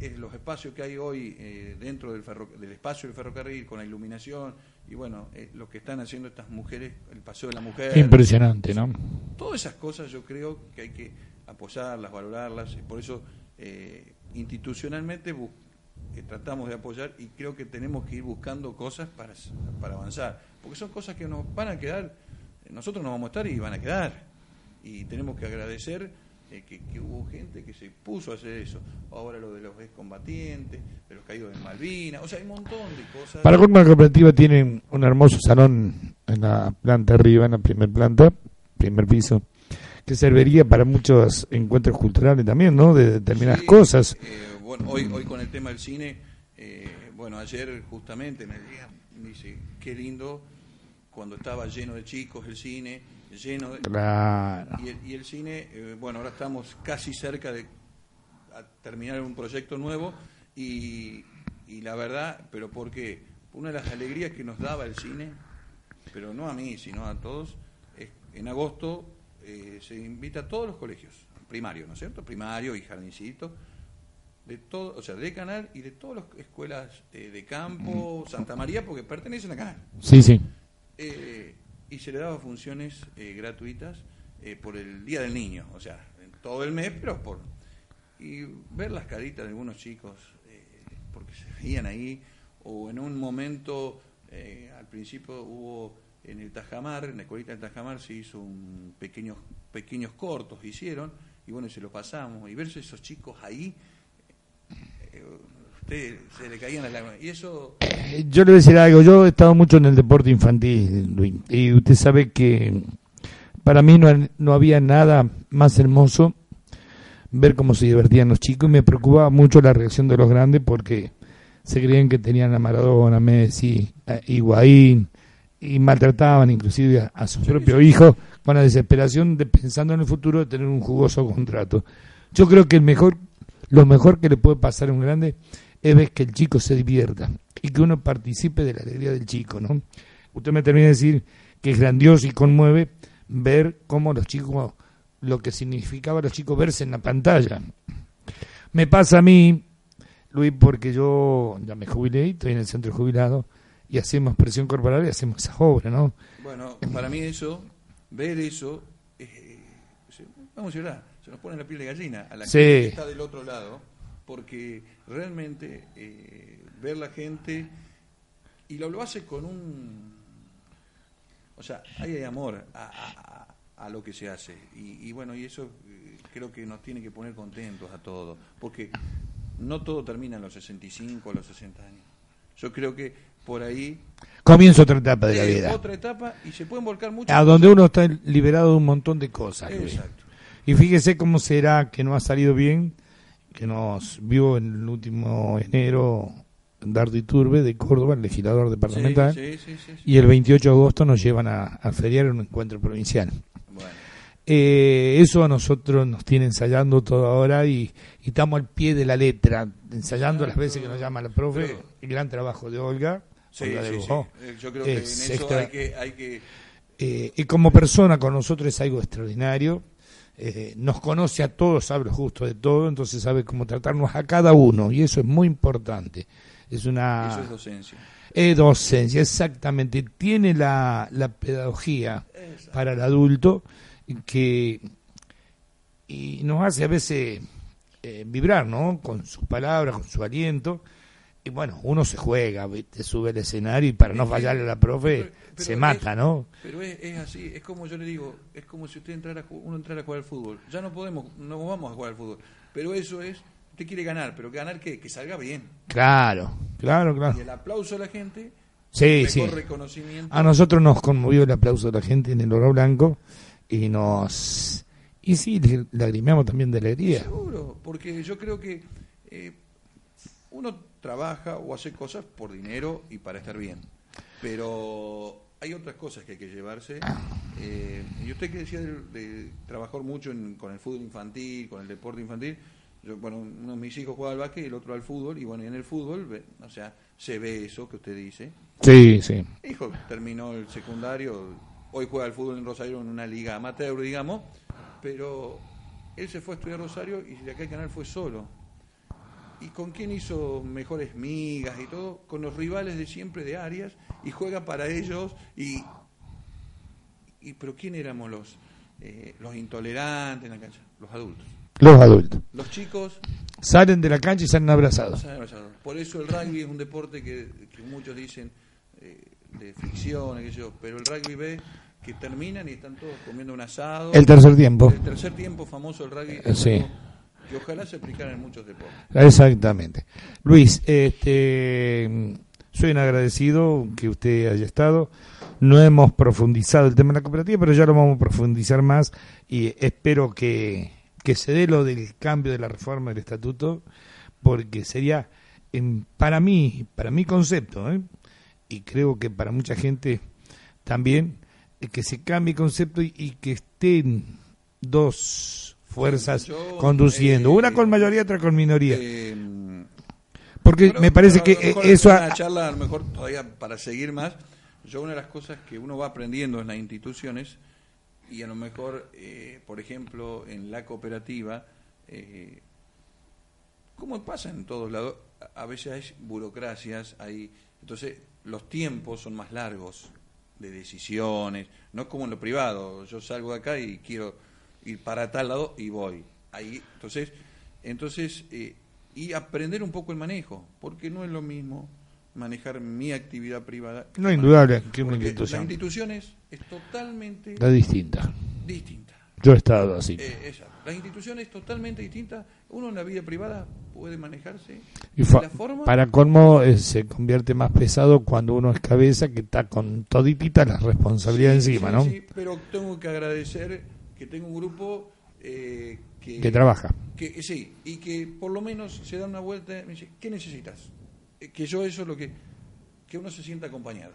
eh, los espacios que hay hoy eh, dentro del, ferro- del espacio del ferrocarril con la iluminación y bueno, eh, lo que están haciendo estas mujeres, el paseo de la mujer, Impresionante, ¿no? Todas esas cosas yo creo que hay que apoyarlas, valorarlas, y por eso eh, institucionalmente eh, tratamos de apoyar y creo que tenemos que ir buscando cosas para, para avanzar, porque son cosas que nos van a quedar, nosotros nos vamos a estar y van a quedar, y tenemos que agradecer eh, que, que hubo gente que se puso a hacer eso, ahora lo de los excombatientes, de los caídos de Malvinas, o sea, hay un montón de cosas. Para colmo, la cooperativa tiene un hermoso salón en la planta arriba, en la primer planta, primer piso, que serviría para muchos encuentros culturales también, ¿no? De determinadas Sí, cosas. eh, bueno, hoy, hoy con el tema del cine, eh, bueno, ayer justamente me me dice, qué lindo cuando estaba lleno de chicos el cine, lleno de... Claro. Y el, y el cine, eh, bueno, ahora estamos casi cerca de a terminar un proyecto nuevo y, y la verdad, pero porque una de las alegrías que nos daba el cine, pero no a mí, sino a todos, es en agosto eh, se invita a todos los colegios, primarios, ¿no es cierto? Primario y jardincito, de todo, o sea, de Canal y de todas las escuelas eh, de campo, Santa María, porque pertenecen a Canal. Sí, sí. Eh, y se le daba funciones eh, gratuitas eh, por el Día del Niño, o sea, todo el mes, pero por... Y ver las caritas de algunos chicos, eh, porque se veían ahí, o en un momento, eh, al principio hubo en el Tajamar, en la escuelita del Tajamar se hizo un pequeños, pequeños cortos, hicieron, y bueno, se los pasamos, y verse esos chicos ahí, usted se le caían las lágrimas, y eso... Yo le voy a decir algo, yo he estado mucho en el deporte infantil, Luis, y usted sabe que para mí no, no había nada más hermoso ver cómo se divertían los chicos. Y me preocupaba mucho la reacción de los grandes porque se creían que tenían a Maradona, a Messi, a Higuaín y maltrataban inclusive a, a su propio hijo con la desesperación de pensando en el futuro de tener un jugoso contrato. Yo creo que el mejor, lo mejor que le puede pasar a un grande es ver que el chico se divierta y que uno participe de la alegría del chico, ¿no? Usted me termina de decir que es grandioso y conmueve ver cómo los chicos, lo que significaba a los chicos verse en la pantalla. Me pasa a mí, Luis, porque yo ya me jubilé, estoy en el centro jubilado y hacemos presión corporal y hacemos esas obras, ¿no? Bueno, para mí eso, ver eso, eh, vamos a llorar, se nos pone la piel de gallina a la Sí. que está del otro lado, porque realmente eh, ver la gente, y lo, lo hace con un... O sea, hay amor a, a- a- lo que se hace, y, y bueno, y eso eh, creo que nos tiene que poner contentos a todos, porque no todo termina a los 65, a los 60 años. Yo creo que por ahí Comienza otra etapa de la vida, otra etapa y se pueden volcar mucho. a donde uno está liberado de un montón de cosas. Exacto. Y fíjese cómo será que no ha salido bien, que nos vio en el último enero Dardo Iturbe de Córdoba, el legislador departamental, Sí, sí, sí, sí. y el 28 de agosto nos llevan a, a feriar en un encuentro provincial. Bueno, Eh, eso a nosotros nos tiene ensayando toda hora y, y estamos al pie de la letra, ensayando las veces que nos llama la profe, Pero- el gran trabajo de Olga, Olga de. Eh, Yo creo que en Es eso extra- hay que, hay que Eh, y como persona con nosotros es algo extraordinario. Eh, nos conoce a todos, sabe justo de todo, entonces sabe cómo tratarnos a cada uno y eso es muy importante. Es una eso es docencia. eh, docencia, exactamente. Tiene la, la pedagogía Exacto. para el adulto que y nos hace a veces eh, vibrar, ¿no? Con sus palabras, con su aliento. Y bueno, uno se juega, ¿viste? sube al escenario y para no fallarle a la profe Pero- pero se es- mata, ¿no? Pero es, es así, es como yo le digo, es como si usted entrara, uno entrara a jugar al fútbol. Ya no podemos, no vamos a jugar al fútbol. Pero eso es, usted quiere ganar, pero ganar qué? Que salga bien. Claro, claro, Y claro. el aplauso a la gente, Sí, sí. reconocimiento. A nosotros nos conmovió el aplauso de la gente en el oro blanco y nos... Y sí, lagrimeamos también de alegría. Seguro, porque yo creo que eh, uno trabaja o hace cosas por dinero y para estar bien, pero hay otras cosas que hay que llevarse. Eh, y usted que decía de, de trabajar mucho en- con el fútbol infantil, con el deporte infantil, yo, bueno, uno de mis hijos juega al básquet y el otro al fútbol, y bueno, y en el fútbol, o sea, se ve eso que usted dice. Sí, sí. Hijo, terminó el secundario, hoy juega al fútbol en Rosario en una liga amateur, digamos, pero él se fue a estudiar Rosario y de acá el canal fue solo. ¿Y con quién hizo mejores migas y todo? Con los rivales de siempre de Arias y juega para ellos y... y pero ¿quién éramos los, eh, los intolerantes en la cancha? Los adultos. Los adultos. Los chicos Salen de la cancha y salen abrazados. Abrazarnos. Por eso el rugby es un deporte que, que muchos dicen eh, de ficción, qué sé yo, pero el rugby ve que terminan y están todos comiendo un asado. El tercer tiempo. El tercer tiempo famoso del rugby. Eh, sí. Que ojalá se aplicara en muchos deportes. Exactamente. Luis, este, soy agradecido que usted haya estado. No hemos profundizado el tema de la cooperativa, pero ya lo vamos a profundizar más y espero que, que se dé lo del cambio de la reforma del estatuto, porque sería, para mí, para mi concepto, ¿eh? y creo que para mucha gente también, que se cambie concepto y, y que estén dos fuerzas Yo, conduciendo, eh, una con mayoría, otra con minoría. Eh, Porque Pero- me parece pero que eh, eso... Una ha- charla, a lo mejor todavía para seguir más, yo una de las cosas que uno va aprendiendo en las instituciones, y a lo mejor, eh, por ejemplo, en la cooperativa, eh, como pasa en todos lados, a- veces hay burocracias, hay entonces los tiempos son más largos de decisiones, no como en lo privado, yo salgo de acá y quiero ir para tal lado y voy. Ahí, entonces, entonces eh, y aprender un poco el manejo, porque no es lo mismo manejar mi actividad privada. que No, indudable que una institución. La institución es, es totalmente Es distinta. distinta. Yo he estado así. Eh, esa. La institución es totalmente distinta. Uno en la vida privada puede manejarse Y de la forma para colmo eh, se convierte más pesado cuando uno es cabeza que está con toditita la responsabilidad Sí, encima, sí, ¿no? sí, pero tengo que agradecer que tengo un grupo eh, que, Que trabaja. que sí y que por lo menos se da una vuelta y me dice qué necesitas Eh, que yo eso es lo que que uno se sienta acompañado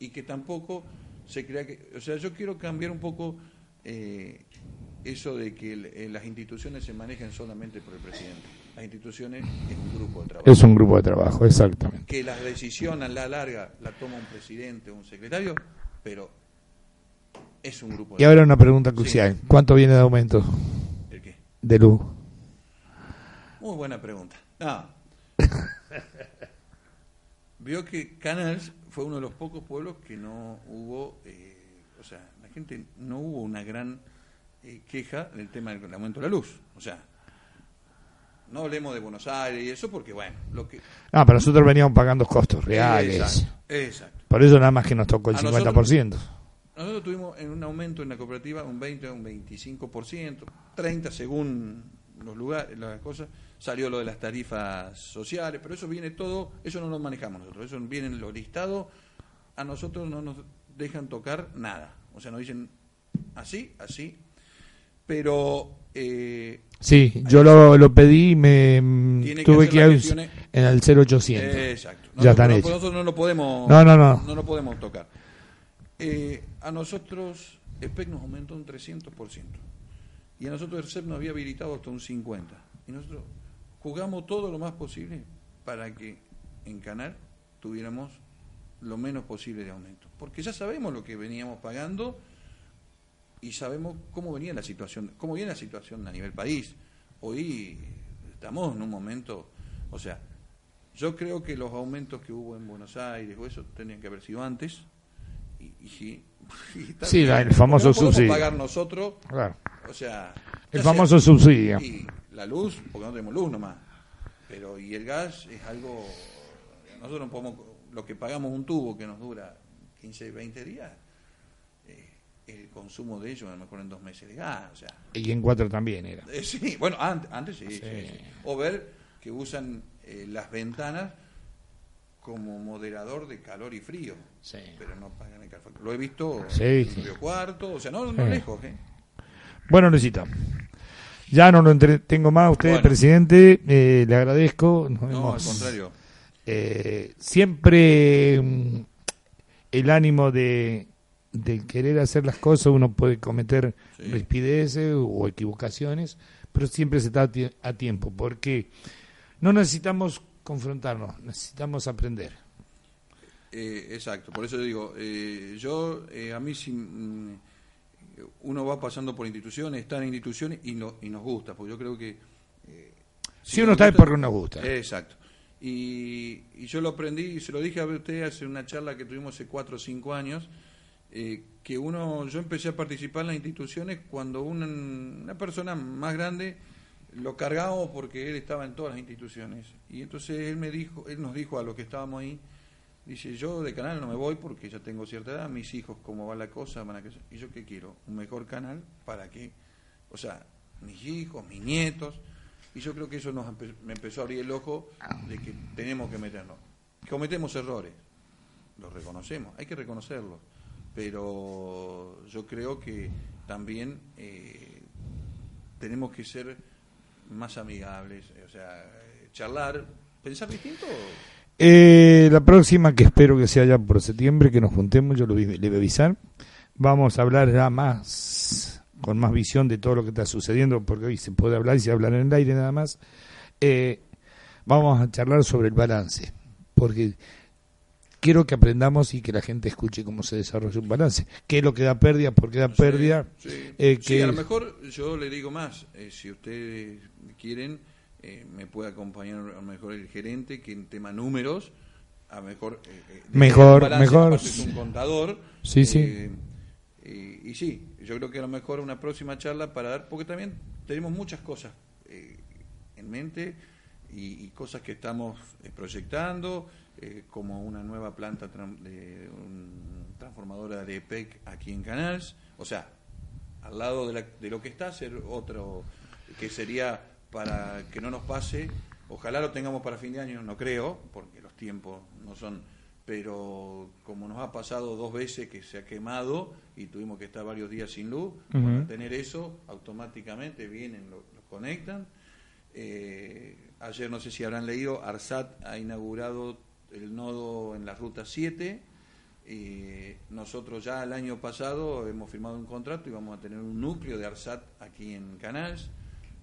y que tampoco se crea que o sea yo quiero cambiar un poco eh, eso de que el- eh, las instituciones se manejen solamente por el presidente las instituciones es un grupo de trabajo Es un grupo de trabajo, exactamente. que la decisión a la larga la toma un presidente o un secretario pero es un grupo de Y ahora una pregunta crucial. ¿Cuánto viene de aumento ¿El qué? de luz? Muy buena pregunta. No. Vio que Canals fue uno de los pocos pueblos que no hubo, eh, o sea, la gente no hubo una gran eh, queja del tema del aumento de la luz. O sea, no hablemos de Buenos Aires y eso porque, bueno, lo que... Ah, para nosotros veníamos pagando costos reales. Exacto, exacto. Por eso nada más que nos tocó el A 50%. Nosotros tuvimos en un aumento en la cooperativa un 20, un 25%, 30 según los lugares, las cosas. Salió lo de las tarifas sociales, pero eso viene todo, eso no lo manejamos nosotros, eso viene en lo listado. A nosotros no nos dejan tocar nada. O sea, nos dicen así, así. pero eh, Sí, yo lo, lo pedí y me Tiene que tuve hacer que ir en el 0800. eh, exacto. Ya Nosotros, están no- hechos. nosotros no lo podemos, No, no, no. lo podemos tocar. Eh, a nosotros EPEC nos aumentó un 300%. Y a nosotros el CEP nos había habilitado hasta un 50%. Y nosotros jugamos todo lo más posible para que en Canal tuviéramos lo menos posible de aumento. Porque ya sabemos lo que veníamos pagando y sabemos cómo venía la situación, cómo viene la situación a nivel país. Hoy estamos en un momento, o sea, yo creo que los aumentos que hubo en Buenos Aires o eso tenían que haber sido antes. Y, y sí, y Sí, el famoso no subsidio. pagar nosotros, Claro. o sea, El famoso sea- subsidio. y la luz, porque no tenemos luz nomás. Pero y el gas es algo nosotros no podemos lo que pagamos un tubo que nos dura 15, 20 días. eh, el consumo de ellos a lo mejor en dos meses de gas, o sea, Y en cuatro también era. eh, sí, bueno, antes, antes sí, sí, Sí. sí. O ver que usan eh, las ventanas como moderador de calor y frío. Sí. Pero no pagan el calor. Lo he visto Sí, en. Río Cuarto, o sea, no, no Sí. lejos, ¿eh? Bueno, Luisita, ya no lo entretengo más a usted, Bueno. presidente. eh, le agradezco. Nos No, al vemos. contrario. Eh, siempre mm, el ánimo de, de querer hacer las cosas, uno puede cometer Sí. rispideces o equivocaciones, pero siempre se está a tiempo, porque no necesitamos confrontarnos, necesitamos aprender. Eh, exacto, por eso digo, eh, yo, eh, a mí si mm, uno va pasando por instituciones, está en instituciones y, no, y nos gusta, porque yo creo que... eh, Si uno está es gusta- porque nos gusta. Exacto. Y, y yo lo aprendí, y se lo dije a usted hace una charla que tuvimos hace cuatro o cinco años, eh, que uno, yo empecé a participar en las instituciones cuando una, una persona más grande lo cargábamos porque él estaba en todas las instituciones. Y entonces él me dijo, él nos dijo a los que estábamos ahí, dice, yo de canal no me voy porque ya tengo cierta edad, mis hijos, cómo va la cosa, van a. ¿Y yo qué quiero? Un mejor canal para que, o sea, mis hijos, mis nietos, y yo creo que eso nos me empezó a abrir el ojo de que tenemos que meternos. Cometemos errores, los reconocemos, hay que reconocerlos, pero yo creo que también eh, tenemos que ser más amigables, eh, o sea, eh, charlar, pensar distinto. Eh, la próxima, que espero que sea ya por septiembre, que nos juntemos, yo lo le voy a avisar. Vamos a hablar ya más, con más visión de todo lo que está sucediendo, porque hoy se puede hablar y se habla en el aire nada más. Eh, vamos a charlar sobre el balance, porque quiero que aprendamos y que la gente escuche cómo se desarrolla un balance. ¿Qué es lo que da pérdida? ¿Por qué da pérdida? Sí, sí. Eh, Sí, que- a lo mejor yo le digo más, eh, si ustedes quieren, eh, me puede acompañar a lo mejor el gerente, que en tema números, a lo mejor... eh, Mejor, balance, mejor. es un contador. Sí, sí. y, y sí, yo creo que a lo mejor una próxima charla para dar, porque también tenemos muchas cosas eh, en mente y, y cosas que estamos proyectando, eh, como una nueva planta de un- transformadora de EPEC aquí en Canals, o sea, al lado de, la- de lo que está, hacer otro que sería para que no nos pase, ojalá lo tengamos para fin de año, no creo, porque los tiempos no son, pero como nos ha pasado dos veces que se ha quemado y tuvimos que estar varios días sin luz, bueno, tener eso automáticamente vienen, lo, lo conectan. Eh, ayer no sé si habrán leído, ARSAT ha inaugurado el nodo en la ruta 7. Eh, nosotros ya el año pasado hemos firmado un contrato y vamos a tener un núcleo de ARSAT aquí en Canals,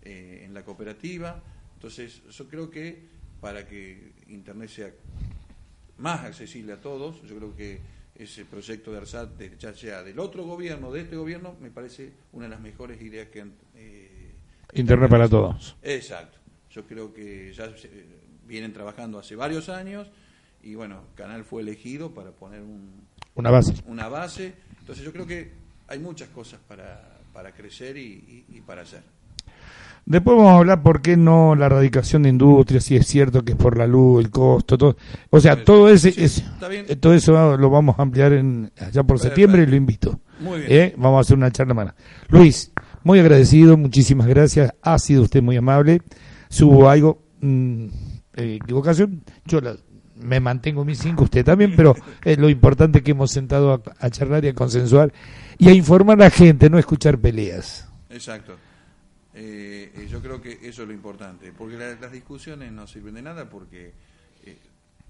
eh, en la cooperativa. Entonces, yo creo que para que Internet sea más accesible a todos, yo creo que ese proyecto de ARSAT, de- ya sea del otro gobierno, de este gobierno, me parece una de las mejores ideas que han... eh, Internet para todos. Exacto. Yo creo que ya se- eh, vienen trabajando hace varios años y bueno, Canal fue elegido para poner un- Una base. una base. Entonces yo creo que hay muchas cosas para, para crecer y, y- y para hacer. Después vamos a hablar por qué no la erradicación de industria, si es cierto que es por la luz, el costo, todo. O sea, todo ese, sí, todo eso lo vamos a ampliar en, allá por septiembre y lo invito. Muy bien. ¿Eh? Vamos a hacer una charla más. Luis, muy agradecido, muchísimas gracias. Ha sido usted muy amable. Si hubo algo, mm, eh, equivocación, yo la- me mantengo en mis cinco, usted también, pero es lo importante que hemos sentado a, a charlar y a consensuar y a informar a la gente, no escuchar peleas. Exacto. Eh, eh, yo creo que eso es lo importante, porque la- las discusiones no sirven de nada porque eh,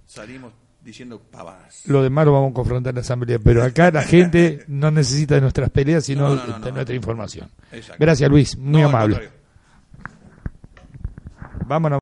salimos diciendo pavadas. Lo demás lo vamos a confrontar en la asamblea, pero acá la gente no necesita de nuestras peleas, sino No, no, no, de nuestra información. Exacto. Gracias, Luis. Muy amable. Vámonos.